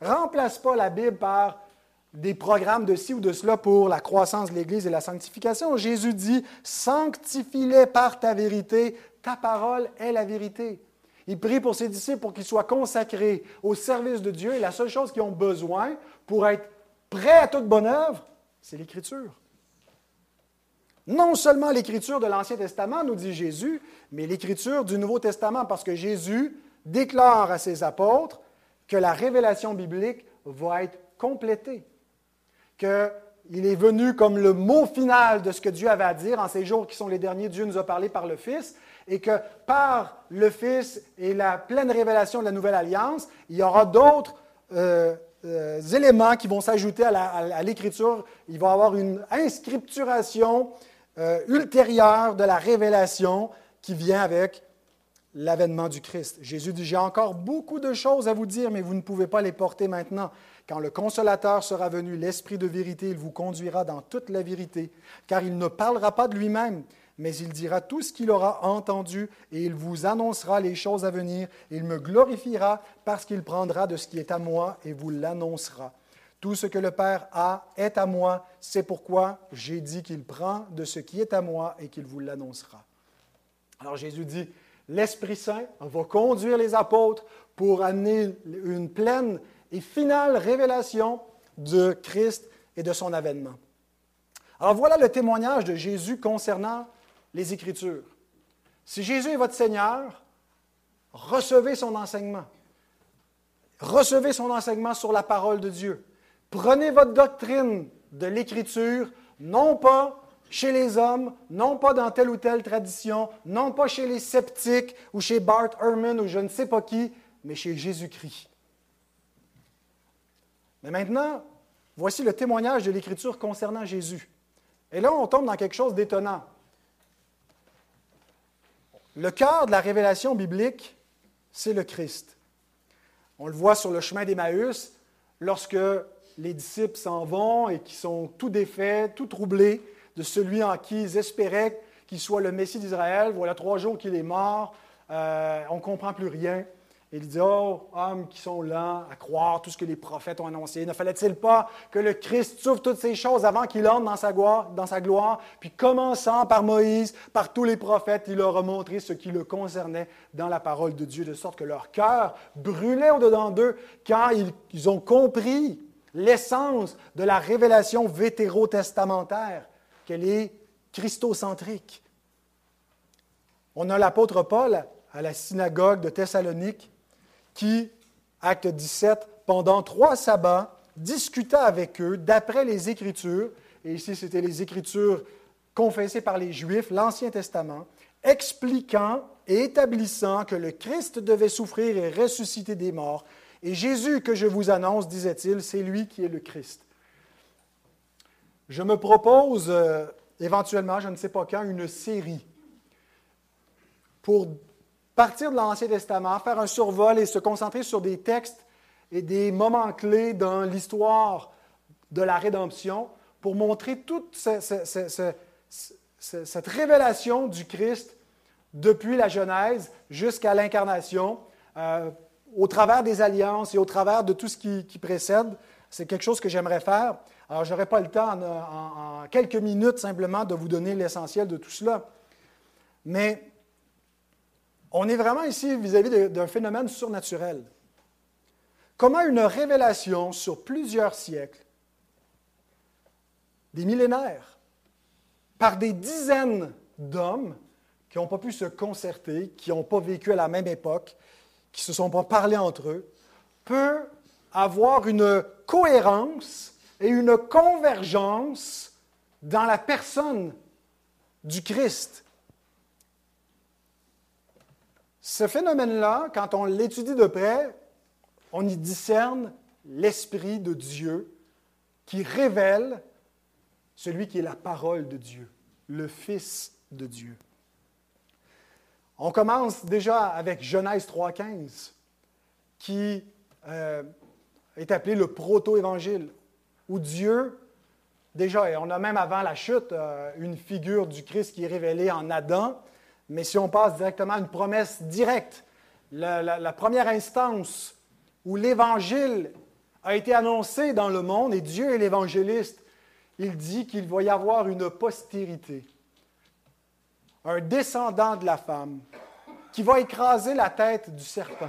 Remplace pas la Bible par des programmes de ci ou de cela pour la croissance de l'Église et la sanctification. Jésus dit, sanctifie-les par ta vérité, ta parole est la vérité. Il prie pour ses disciples pour qu'ils soient consacrés au service de Dieu et la seule chose qu'ils ont besoin pour être prêts à toute bonne œuvre, c'est l'Écriture. Non seulement l'Écriture de l'Ancien Testament, nous dit Jésus, mais l'Écriture du Nouveau Testament, parce que Jésus déclare à ses apôtres que la révélation biblique va être complétée, qu'il est venu comme le mot final de ce que Dieu avait à dire en ces jours qui sont les derniers, Dieu nous a parlé par le Fils, et que par le Fils et la pleine révélation de la nouvelle alliance, il y aura d'autres euh, euh, éléments qui vont s'ajouter à l'Écriture. Il va y avoir une inscripturation euh, ultérieure de la révélation qui vient avec l'avènement du Christ. Jésus dit, j'ai encore beaucoup de choses à vous dire, mais vous ne pouvez pas les porter maintenant. Quand le consolateur sera venu, l'Esprit de vérité, il vous conduira dans toute la vérité, car il ne parlera pas de lui-même, mais il dira tout ce qu'il aura entendu, et il vous annoncera les choses à venir. Il me glorifiera parce qu'il prendra de ce qui est à moi et vous l'annoncera. Tout ce que le Père a est à moi, c'est pourquoi j'ai dit qu'il prend de ce qui est à moi et qu'il vous l'annoncera. Alors Jésus dit, l'Esprit Saint va conduire les apôtres pour amener une pleine et finale révélation de Christ et de son avènement. Alors voilà le témoignage de Jésus concernant les Écritures. Si Jésus est votre Seigneur, recevez son enseignement. Recevez son enseignement sur la parole de Dieu. Prenez votre doctrine de l'Écriture, non pas chez les hommes, non pas dans telle ou telle tradition, non pas chez les sceptiques ou chez Bart Ehrman ou je ne sais pas qui, mais chez Jésus-Christ. Mais maintenant, voici le témoignage de l'Écriture concernant Jésus. Et là, on tombe dans quelque chose d'étonnant. Le cœur de la révélation biblique, c'est le Christ. On le voit sur le chemin d'Emmaüs, lorsque les disciples s'en vont et qui sont tout défaits, tout troublés de celui en qui ils espéraient qu'il soit le Messie d'Israël. Voilà trois jours qu'il est mort, euh, on ne comprend plus rien. Il dit, oh, hommes qui sont lents à croire tout ce que les prophètes ont annoncé, ne fallait-il pas que le Christ souffre toutes ces choses avant qu'il entre dans sa, gloire, dans sa gloire, puis commençant par Moïse, par tous les prophètes, il leur a montré ce qui le concernait dans la parole de Dieu, de sorte que leur cœur brûlait au-dedans d'eux quand ils, ont compris l'essence de la révélation vétérotestamentaire, qu'elle est christocentrique. On a l'apôtre Paul à la synagogue de Thessalonique qui, acte 17, pendant trois sabbats, discuta avec eux d'après les Écritures, et ici c'était les Écritures confessées par les Juifs, l'Ancien Testament, expliquant et établissant que le Christ devait souffrir et ressusciter des morts. Et Jésus que je vous annonce, disait-il, c'est lui qui est le Christ. Je me propose euh, éventuellement, je ne sais pas quand, une série pour partir de l'Ancien Testament, faire un survol et se concentrer sur des textes et des moments clés dans l'histoire de la rédemption pour montrer toute cette révélation du Christ depuis la Genèse jusqu'à l'incarnation, euh, au travers des alliances et au travers de tout ce qui, précède. C'est quelque chose que j'aimerais faire. Alors, je n'aurai pas le temps en, quelques minutes simplement de vous donner l'essentiel de tout cela. Mais on est vraiment ici vis-à-vis d'un phénomène surnaturel. Comment une révélation sur plusieurs siècles, des millénaires, par des dizaines d'hommes qui n'ont pas pu se concerter, qui n'ont pas vécu à la même époque, qui ne se sont pas parlé entre eux, peut avoir une cohérence et une convergence dans la personne du Christ ce phénomène-là, quand on l'étudie de près, on y discerne l'Esprit de Dieu qui révèle celui qui est la parole de Dieu, le Fils de Dieu. On commence déjà avec Genèse 3.15, qui euh, est appelé le proto-évangile, où Dieu, déjà, et on a même avant la chute euh, une figure du Christ qui est révélée en Adam, mais si on passe directement à une promesse directe, la, première instance où l'Évangile a été annoncé dans le monde, et Dieu est l'évangéliste, il dit qu'il va y avoir une postérité, un descendant de la femme, qui va écraser la tête du serpent.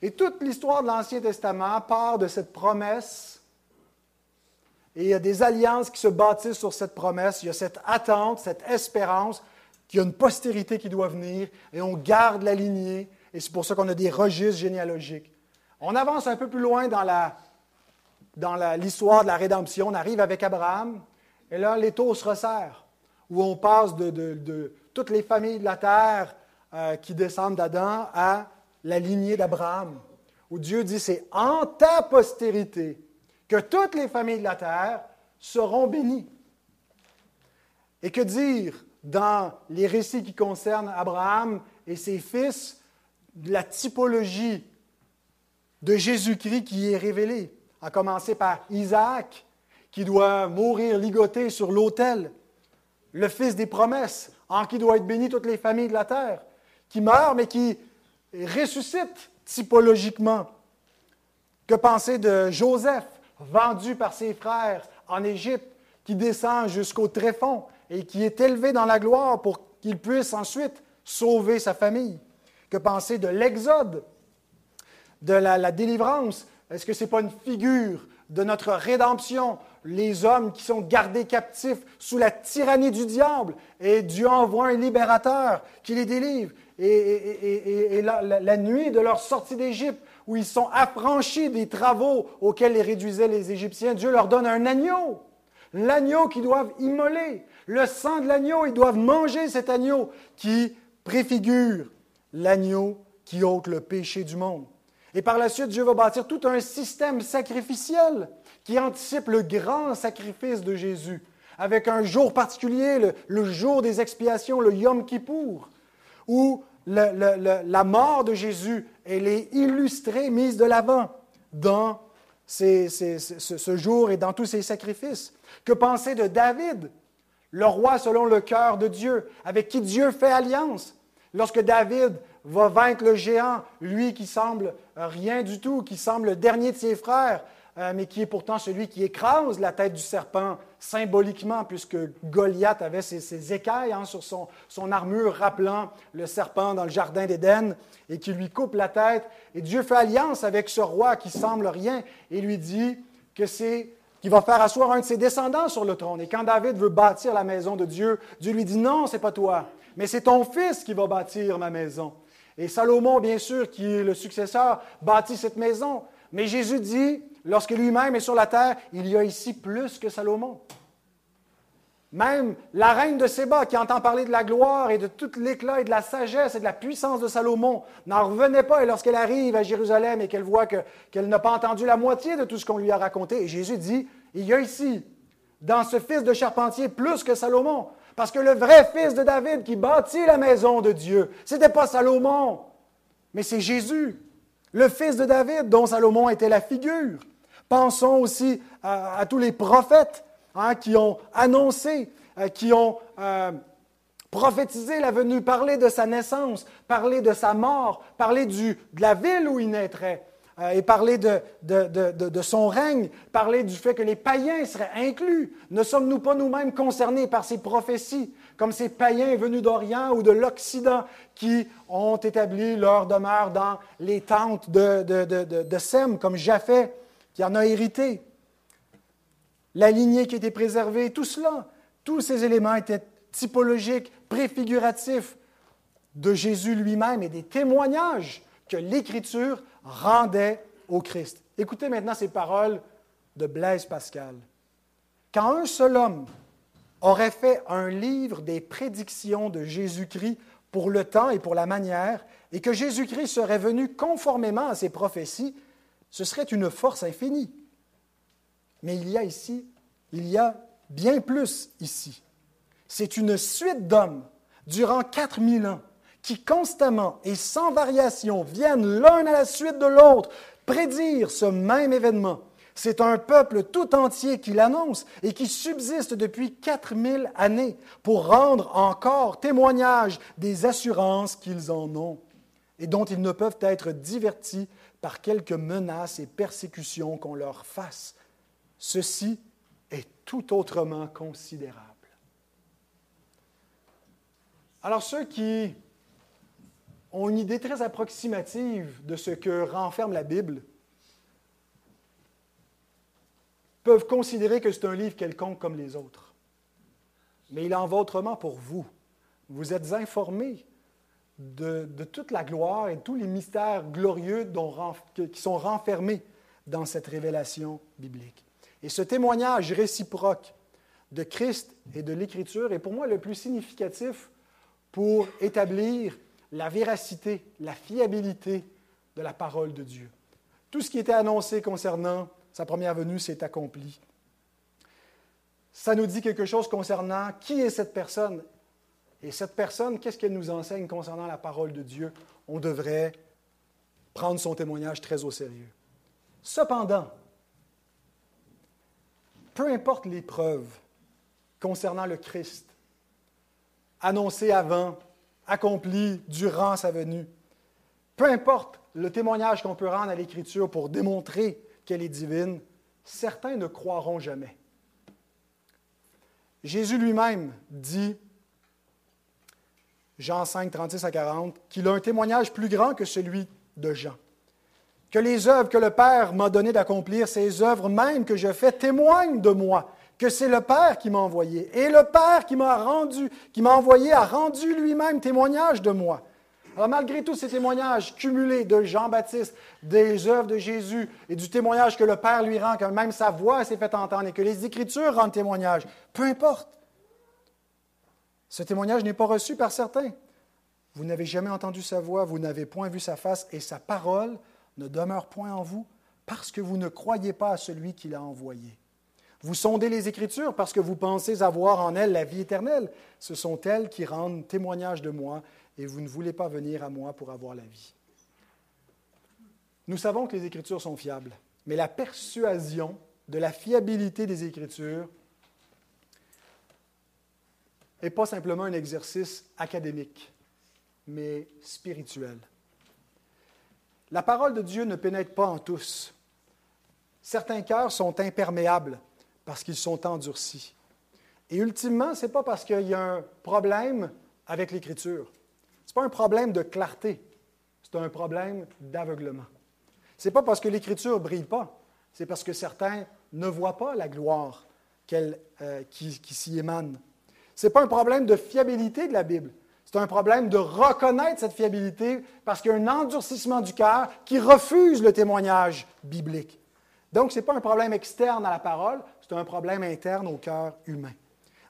Et toute l'histoire de l'Ancien Testament part de cette promesse. Et il y a des alliances qui se bâtissent sur cette promesse. Il y a cette attente, cette espérance qu'il y a une postérité qui doit venir et on garde la lignée. Et c'est pour ça qu'on a des registres généalogiques. On avance un peu plus loin dans, l'histoire de la rédemption. On arrive avec Abraham et là, l'étau se resserre, où on passe de, toutes les familles de la terre euh, qui descendent d'Adam à la lignée d'Abraham, où Dieu dit c'est en ta postérité que toutes les familles de la terre seront bénies. Et que dire dans les récits qui concernent Abraham et ses fils, la typologie de Jésus-Christ qui est révélée, à commencer par Isaac, qui doit mourir ligoté sur l'autel, le fils des promesses, en qui doit être béni toutes les familles de la terre, qui meurt mais qui ressuscite typologiquement. Que penser de Joseph, vendu par ses frères en Égypte, qui descend jusqu'au tréfonds et qui est élevé dans la gloire pour qu'il puisse ensuite sauver sa famille. Que penser de l'exode, de la, délivrance? Est-ce que ce n'est pas une figure de notre rédemption? Les hommes qui sont gardés captifs sous la tyrannie du diable et Dieu envoie un libérateur qui les délivre. Et, la, nuit de leur sortie d'Égypte, où ils sont affranchis des travaux auxquels les réduisaient les Égyptiens, Dieu leur donne un agneau l'agneau qu'ils doivent immoler, le sang de l'agneau, ils doivent manger cet agneau qui préfigure l'agneau qui ôte le péché du monde. Et par la suite, Dieu va bâtir tout un système sacrificiel qui anticipe le grand sacrifice de Jésus, avec un jour particulier, le, jour des expiations, le Yom Kippour, où la mort de Jésus, elle est illustrée, mise de l'avant dans ce jour et dans tous ses sacrifices. Que penser de David, le roi selon le cœur de Dieu, avec qui Dieu fait alliance? Lorsque David va vaincre le géant, lui qui semble rien du tout, qui semble le dernier de ses frères, euh, mais qui est pourtant celui qui écrase la tête du serpent symboliquement, puisque Goliath avait ses, écailles hein, sur son, armure, rappelant le serpent dans le jardin d'Éden, et qui lui coupe la tête. Et Dieu fait alliance avec ce roi qui semble rien, et lui dit que c'est qu'il va faire asseoir un de ses descendants sur le trône. Et quand David veut bâtir la maison de Dieu, Dieu lui dit non, c'est pas toi, mais c'est ton fils qui va bâtir ma maison. Et Salomon, bien sûr, qui est le successeur, bâtit cette maison. Mais Jésus dit, lorsque lui-même est sur la terre, il y a ici plus que Salomon. Même la reine de Séba, qui entend parler de la gloire et de tout l'éclat et de la sagesse et de la puissance de Salomon, n'en revenait pas. Et lorsqu'elle arrive à Jérusalem et qu'elle voit qu'elle n'a pas entendu la moitié de tout ce qu'on lui a raconté, Jésus dit, il y a ici, dans ce fils de charpentier, plus que Salomon. Parce que le vrai fils de David qui bâtit la maison de Dieu, ce n'était pas Salomon, mais c'est Jésus, le fils de David dont Salomon était la figure. Pensons aussi à, tous les prophètes hein, qui ont annoncé, euh, qui ont euh, prophétisé la venue, parlé de sa naissance, parlé de sa mort, parlé de la ville où il naîtrait. Euh, et parler de, son règne, parler du fait que les païens seraient inclus. Ne sommes-nous pas nous-mêmes concernés par ces prophéties, comme ces païens venus d'Orient ou de l'Occident qui ont établi leur demeure dans les tentes de, Sem, comme Japhet, qui en a hérité? La lignée qui était préservée, tout cela, tous ces éléments étaient typologiques, préfiguratifs de Jésus lui-même et des témoignages que l'Écriture rendait au Christ. Écoutez maintenant ces paroles de Blaise Pascal. Quand un seul homme aurait fait un livre des prédictions de Jésus-Christ pour le temps et pour la manière, et que Jésus-Christ serait venu conformément à ses prophéties, ce serait une force infinie. Mais il y a ici, il y a bien plus ici. C'est une suite d'hommes durant 4000 ans qui constamment et sans variation viennent l'un à la suite de l'autre prédire ce même événement. C'est un peuple tout entier qui l'annonce et qui subsiste depuis 4000 années pour rendre encore témoignage des assurances qu'ils en ont et dont ils ne peuvent être divertis par quelques menaces et persécutions qu'on leur fasse. Ceci est tout autrement considérable. Alors ceux qui ont une idée très approximative de ce que renferme la Bible peuvent considérer que c'est un livre quelconque comme les autres. Mais il en va autrement pour vous. Vous êtes informés de, toute la gloire et tous les mystères glorieux qui sont renfermés dans cette révélation biblique. Et ce témoignage réciproque de Christ et de l'Écriture est pour moi le plus significatif pour établir la véracité, la fiabilité de la parole de Dieu. Tout ce qui était annoncé concernant sa première venue s'est accompli. Ça nous dit quelque chose concernant qui est cette personne. Et cette personne, qu'est-ce qu'elle nous enseigne concernant la parole de Dieu? On devrait prendre son témoignage très au sérieux. Cependant, peu importe les preuves concernant le Christ, annoncées avant accompli durant sa venue. Peu importe le témoignage qu'on peut rendre à l'Écriture pour démontrer qu'elle est divine, certains ne croiront jamais. Jésus lui-même dit, Jean 5, 36 à 40, qu'il a un témoignage plus grand que celui de Jean. Que les œuvres que le Père m'a donné d'accomplir, ces œuvres même que je fais, témoignent de moi que c'est le Père qui m'a envoyé. Et le Père qui m'a rendu, qui m'a envoyé, a rendu lui-même témoignage de moi. Alors, malgré tous ces témoignages cumulés de Jean-Baptiste, des œuvres de Jésus et du témoignage que le Père lui rend, que même sa voix s'est fait entendre et que les Écritures rendent témoignage, peu importe. Ce témoignage n'est pas reçu par certains. Vous n'avez jamais entendu sa voix, vous n'avez point vu sa face et sa parole ne demeure point en vous parce que vous ne croyez pas à celui qui l'a envoyé. Vous sondez les Écritures parce que vous pensez avoir en elles la vie éternelle. Ce sont elles qui rendent témoignage de moi et vous ne voulez pas venir à moi pour avoir la vie. Nous savons que les Écritures sont fiables, mais la persuasion de la fiabilité des Écritures n'est pas simplement un exercice académique, mais spirituel. La parole de Dieu ne pénètre pas en tous. Certains cœurs sont imperméables parce qu'ils sont endurcis. Et ultimement, ce n'est pas parce qu'il y a un problème avec l'Écriture. Ce n'est pas un problème de clarté, c'est un problème d'aveuglement. Ce n'est pas parce que l'Écriture ne brille pas, c'est parce que certains ne voient pas la gloire euh, qui s'y émane. Ce n'est pas un problème de fiabilité de la Bible, c'est un problème de reconnaître cette fiabilité parce qu'il y a un endurcissement du cœur qui refuse le témoignage biblique. Donc, ce n'est pas un problème externe à la parole, c'est un problème interne au cœur humain.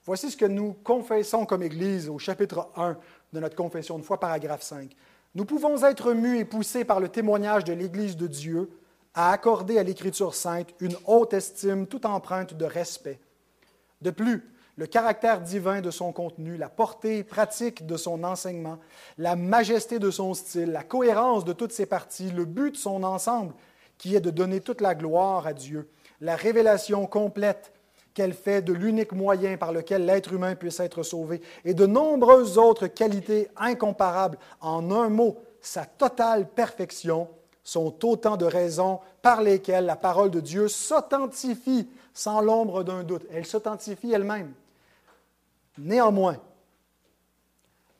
Voici ce que nous confessons comme Église au chapitre 1 de notre confession de foi, paragraphe 5. Nous pouvons être mus et poussés par le témoignage de l'Église de Dieu à accorder à l'Écriture sainte une haute estime toute empreinte de respect. De plus, le caractère divin de son contenu, la portée pratique de son enseignement, la majesté de son style, la cohérence de toutes ses parties, le but de son ensemble, qui est de donner toute la gloire à Dieu, la révélation complète qu'elle fait de l'unique moyen par lequel l'être humain puisse être sauvé, et de nombreuses autres qualités incomparables, en un mot, sa totale perfection, sont autant de raisons par lesquelles la parole de Dieu s'authentifie sans l'ombre d'un doute. Elle s'authentifie elle-même. Néanmoins,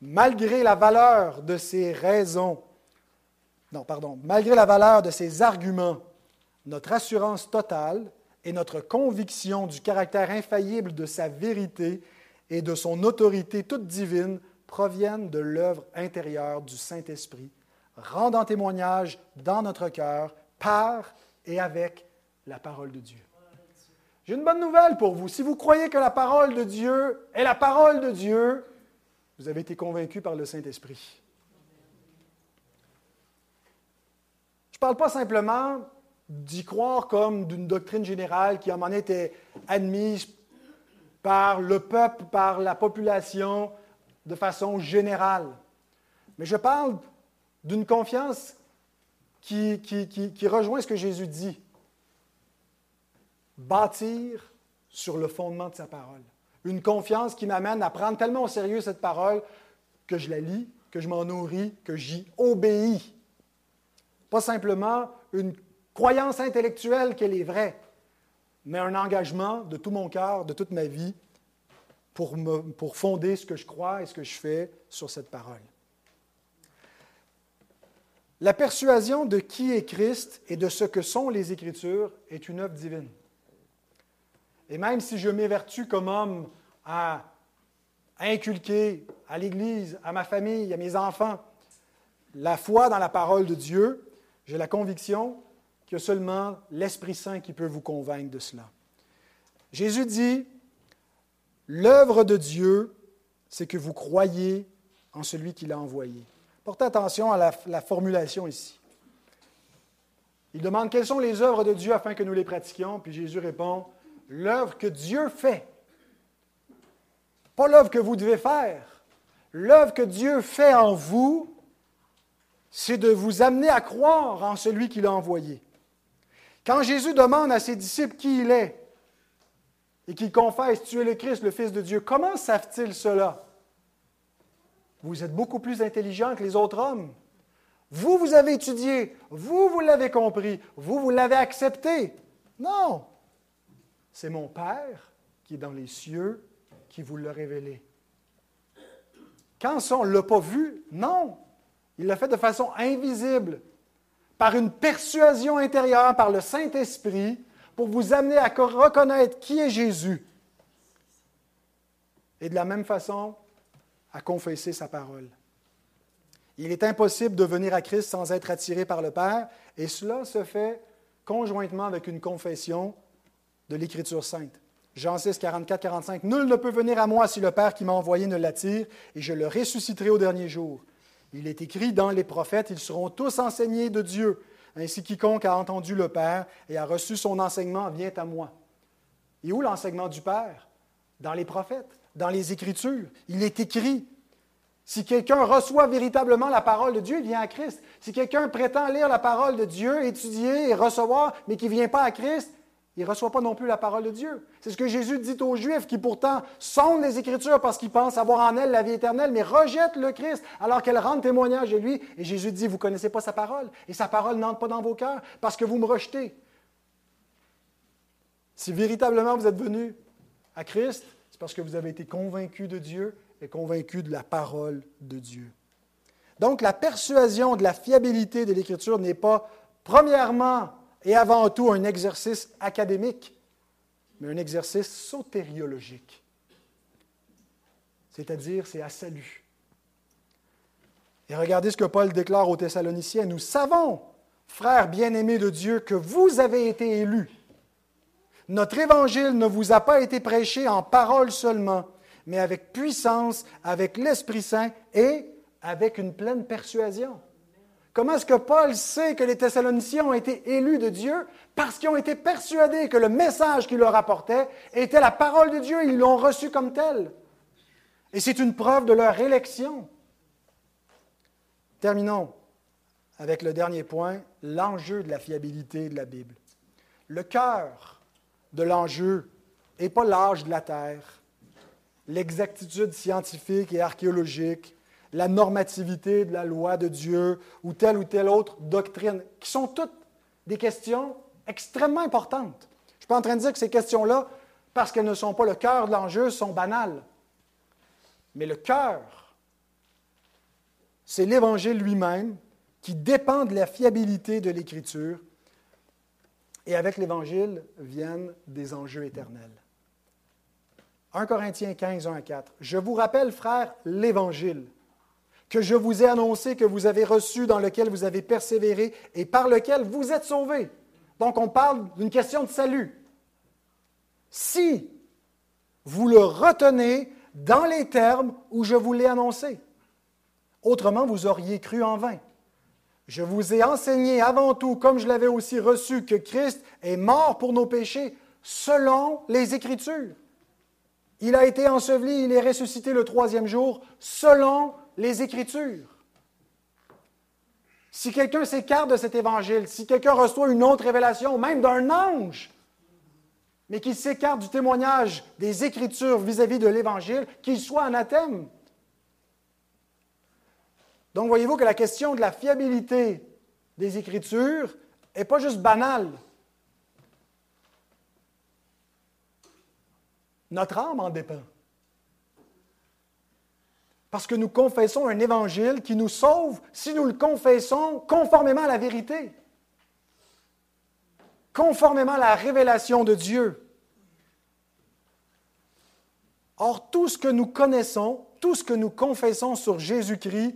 malgré la valeur de ces raisons, non, pardon, malgré la valeur de ces arguments, notre assurance totale et notre conviction du caractère infaillible de sa vérité et de son autorité toute divine proviennent de l'œuvre intérieure du Saint-Esprit, rendant témoignage dans notre cœur par et avec la parole de Dieu. J'ai une bonne nouvelle pour vous. Si vous croyez que la parole de Dieu est la parole de Dieu, vous avez été convaincu par le Saint-Esprit. Je ne parle pas simplement d'y croire comme d'une doctrine générale qui, à un moment était admise par le peuple, par la population de façon générale. Mais je parle d'une confiance qui, rejoint ce que Jésus dit bâtir sur le fondement de sa parole. Une confiance qui m'amène à prendre tellement au sérieux cette parole que je la lis, que je m'en nourris, que j'y obéis. Pas simplement une croyance intellectuelle qu'elle est vraie, mais un engagement de tout mon cœur, de toute ma vie, pour, pour fonder ce que je crois et ce que je fais sur cette parole. La persuasion de qui est Christ et de ce que sont les Écritures est une œuvre divine. Et même si je m'évertue comme homme à inculquer à l'Église, à ma famille, à mes enfants, la foi dans la parole de Dieu, j'ai la conviction qu'il y a seulement l'Esprit Saint qui peut vous convaincre de cela. Jésus dit, l'œuvre de Dieu, c'est que vous croyez en celui qui l'a envoyé. Portez attention à la, la, formulation ici. Il demande quelles sont les œuvres de Dieu afin que nous les pratiquions, puis Jésus répond, l'œuvre que Dieu fait. Pas l'œuvre que vous devez faire. L'œuvre que Dieu fait en vous, c'est de vous amener à croire en celui qui l'a envoyé. Quand Jésus demande à ses disciples qui il est et qu'il confesse Tu es le Christ, le Fils de Dieu, comment savent-ils cela? Vous êtes beaucoup plus intelligents que les autres hommes. Vous, vous avez étudié, vous, vous l'avez compris, vous, vous l'avez accepté. Non, c'est mon Père qui est dans les cieux qui vous l'a révélé. Quand on ne l'a pas vu, non. Il l'a fait de façon invisible, par une persuasion intérieure, par le Saint-Esprit, pour vous amener à reconnaître qui est Jésus. Et de la même façon, à confesser sa parole. Il est impossible de venir à Christ sans être attiré par le Père, et cela se fait conjointement avec une confession de l'Écriture sainte. Jean 6, 44, 45. Nul ne peut venir à moi si le Père qui m'a envoyé ne l'attire, et je le ressusciterai au dernier jour. Il est écrit dans les prophètes, ils seront tous enseignés de Dieu. Ainsi quiconque a entendu le Père et a reçu son enseignement vient à moi. Et où l'enseignement du Père? Dans les prophètes, dans les Écritures. Il est écrit. Si quelqu'un reçoit véritablement la parole de Dieu, il vient à Christ. Si quelqu'un prétend lire la parole de Dieu, étudier et recevoir, mais qui ne vient pas à Christ, il ne reçoit pas non plus la parole de Dieu. C'est ce que Jésus dit aux Juifs qui pourtant sondent les Écritures parce qu'ils pensent avoir en elles la vie éternelle, mais rejettent le Christ alors qu'elle rend témoignage de lui. Et Jésus dit, vous ne connaissez pas sa parole et sa parole n'entre pas dans vos cœurs parce que vous me rejetez. Si véritablement vous êtes venu à Christ, c'est parce que vous avez été convaincu de Dieu et convaincu de la parole de Dieu. Donc la persuasion de la fiabilité de l'Écriture n'est pas premièrement et avant tout un exercice académique, mais un exercice sotériologique. C'est-à-dire, c'est à salut. Et regardez ce que Paul déclare aux Thessaloniciens. Nous savons, frères bien-aimés de Dieu, que vous avez été élus. Notre évangile ne vous a pas été prêché en parole seulement, mais avec puissance, avec l'Esprit Saint et avec une pleine persuasion. Comment est-ce que Paul sait que les Thessaloniciens ont été élus de Dieu? Parce qu'ils ont été persuadés que le message qu'il leur apportait était la parole de Dieu. Ils l'ont reçu comme tel. Et c'est une preuve de leur élection. Terminons avec le dernier point, l'enjeu de la fiabilité de la Bible. Le cœur de l'enjeu n'est pas l'âge de la Terre, l'exactitude scientifique et archéologique, la normativité de la loi de Dieu ou telle ou telle autre doctrine, qui sont toutes des questions extrêmement importantes. Je ne suis pas en train de dire que ces questions-là, parce qu'elles ne sont pas le cœur de l'enjeu, sont banales. Mais le cœur, c'est l'Évangile lui-même qui dépend de la fiabilité de l'Écriture. Et avec l'Évangile viennent des enjeux éternels. 1 Corinthiens 15, 1 à 4. Je vous rappelle, frères, l'Évangile que je vous ai annoncé, que vous avez reçu, dans lequel vous avez persévéré et par lequel vous êtes sauvés. Donc on parle d'une question de salut. Si vous le retenez dans les termes où je vous l'ai annoncé, autrement vous auriez cru en vain. Je vous ai enseigné avant tout, comme je l'avais aussi reçu, que Christ est mort pour nos péchés selon les Écritures. Il a été enseveli, il est ressuscité le troisième jour selon les Écritures. Si quelqu'un s'écarte de cet évangile, si quelqu'un reçoit une autre révélation, même d'un ange, mais qu'il s'écarte du témoignage des Écritures vis-à-vis de l'évangile, qu'il soit anathème. Donc voyez-vous que la question de la fiabilité des Écritures n'est pas juste banale. Notre âme en dépend. Parce que nous confessons un évangile qui nous sauve si nous le confessons conformément à la vérité, conformément à la révélation de Dieu. Or, tout ce que nous connaissons, tout ce que nous confessons sur Jésus-Christ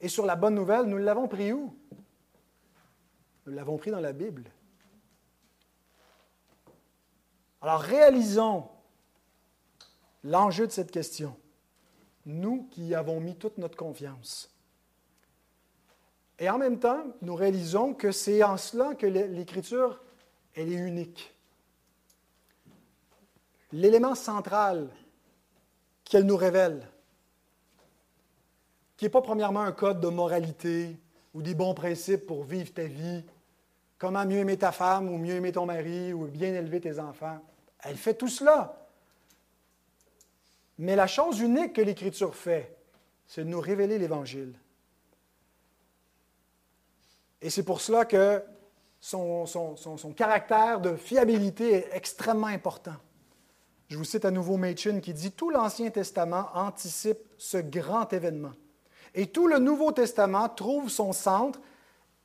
et sur la bonne nouvelle, nous l'avons pris où? Nous l'avons pris dans la Bible. Alors réalisons l'enjeu de cette question nous qui y avons mis toute notre confiance. Et en même temps, nous réalisons que c'est en cela que l'Écriture, elle est unique. L'élément central qu'elle nous révèle, qui n'est pas premièrement un code de moralité ou des bons principes pour vivre ta vie, comment mieux aimer ta femme ou mieux aimer ton mari ou bien élever tes enfants. Elle fait tout cela. Mais la chose unique que l'Écriture fait, c'est de nous révéler l'Évangile. Et c'est pour cela que son, caractère de fiabilité est extrêmement important. Je vous cite à nouveau Machin qui dit Tout l'Ancien Testament anticipe ce grand événement. Et tout le Nouveau Testament trouve son centre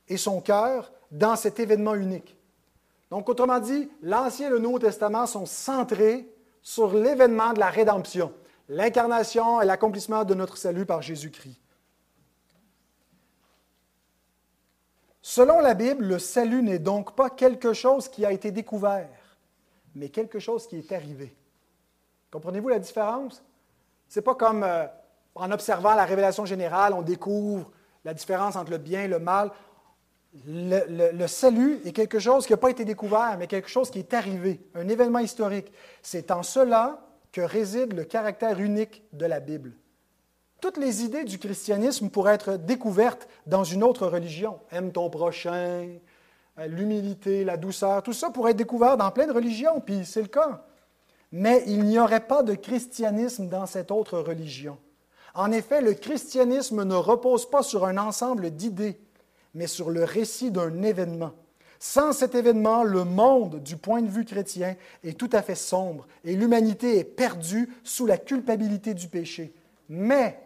et son cœur dans cet événement unique. Donc, autrement dit, l'Ancien et le Nouveau Testament sont centrés sur l'événement de la rédemption l'incarnation et l'accomplissement de notre salut par Jésus-Christ. Selon la Bible, le salut n'est donc pas quelque chose qui a été découvert, mais quelque chose qui est arrivé. Comprenez-vous la différence? Ce n'est pas comme euh, en observant la révélation générale, on découvre la différence entre le bien et le mal. le, salut est quelque chose qui n'a pas été découvert, mais quelque chose qui est arrivé, un événement historique. C'est en cela que réside le caractère unique de la Bible. Toutes les idées du christianisme pourraient être découvertes dans une autre religion. Aime ton prochain, euh, l'humilité, la douceur, tout ça pourrait être découvert dans plein de religions, puis c'est le cas. Mais il n'y aurait pas de christianisme dans cette autre religion. En effet, le christianisme ne repose pas sur un ensemble d'idées, mais sur le récit d'un événement. Sans cet événement, le monde, du point de vue chrétien, est tout à fait sombre et l'humanité est perdue sous la culpabilité du péché. Mais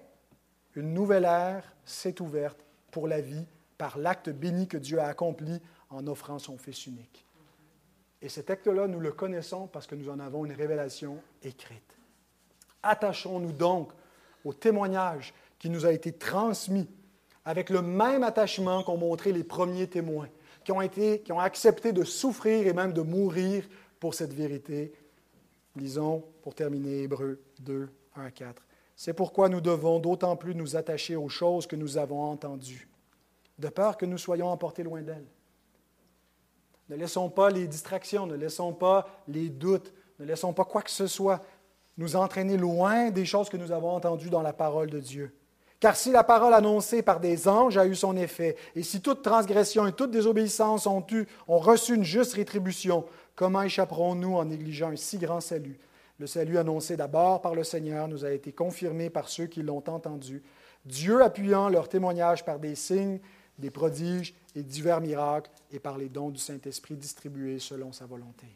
une nouvelle ère s'est ouverte pour la vie par l'acte béni que Dieu a accompli en offrant son Fils unique. Et cet acte-là, nous le connaissons parce que nous en avons une révélation écrite. Attachons-nous donc au témoignage qui nous a été transmis avec le même attachement qu'ont montré les premiers témoins, qui ont, accepté de souffrir et même de mourir pour cette vérité. Lisons, pour terminer, Hébreux 2, 1 à 4. C'est pourquoi nous devons d'autant plus nous attacher aux choses que nous avons entendues, de peur que nous soyons emportés loin d'elles. Ne laissons pas les distractions, ne laissons pas les doutes, ne laissons pas quoi que ce soit nous entraîner loin des choses que nous avons entendues dans la parole de Dieu. Car si la parole annoncée par des anges a eu son effet, et si toute transgression et toute désobéissance ont, eu, ont reçu une juste rétribution, comment échapperons-nous en négligeant un si grand salut? Le salut annoncé d'abord par le Seigneur nous a été confirmé par ceux qui l'ont entendu, Dieu appuyant leur témoignage par des signes, des prodiges et divers miracles, et par les dons du Saint-Esprit distribués selon sa volonté.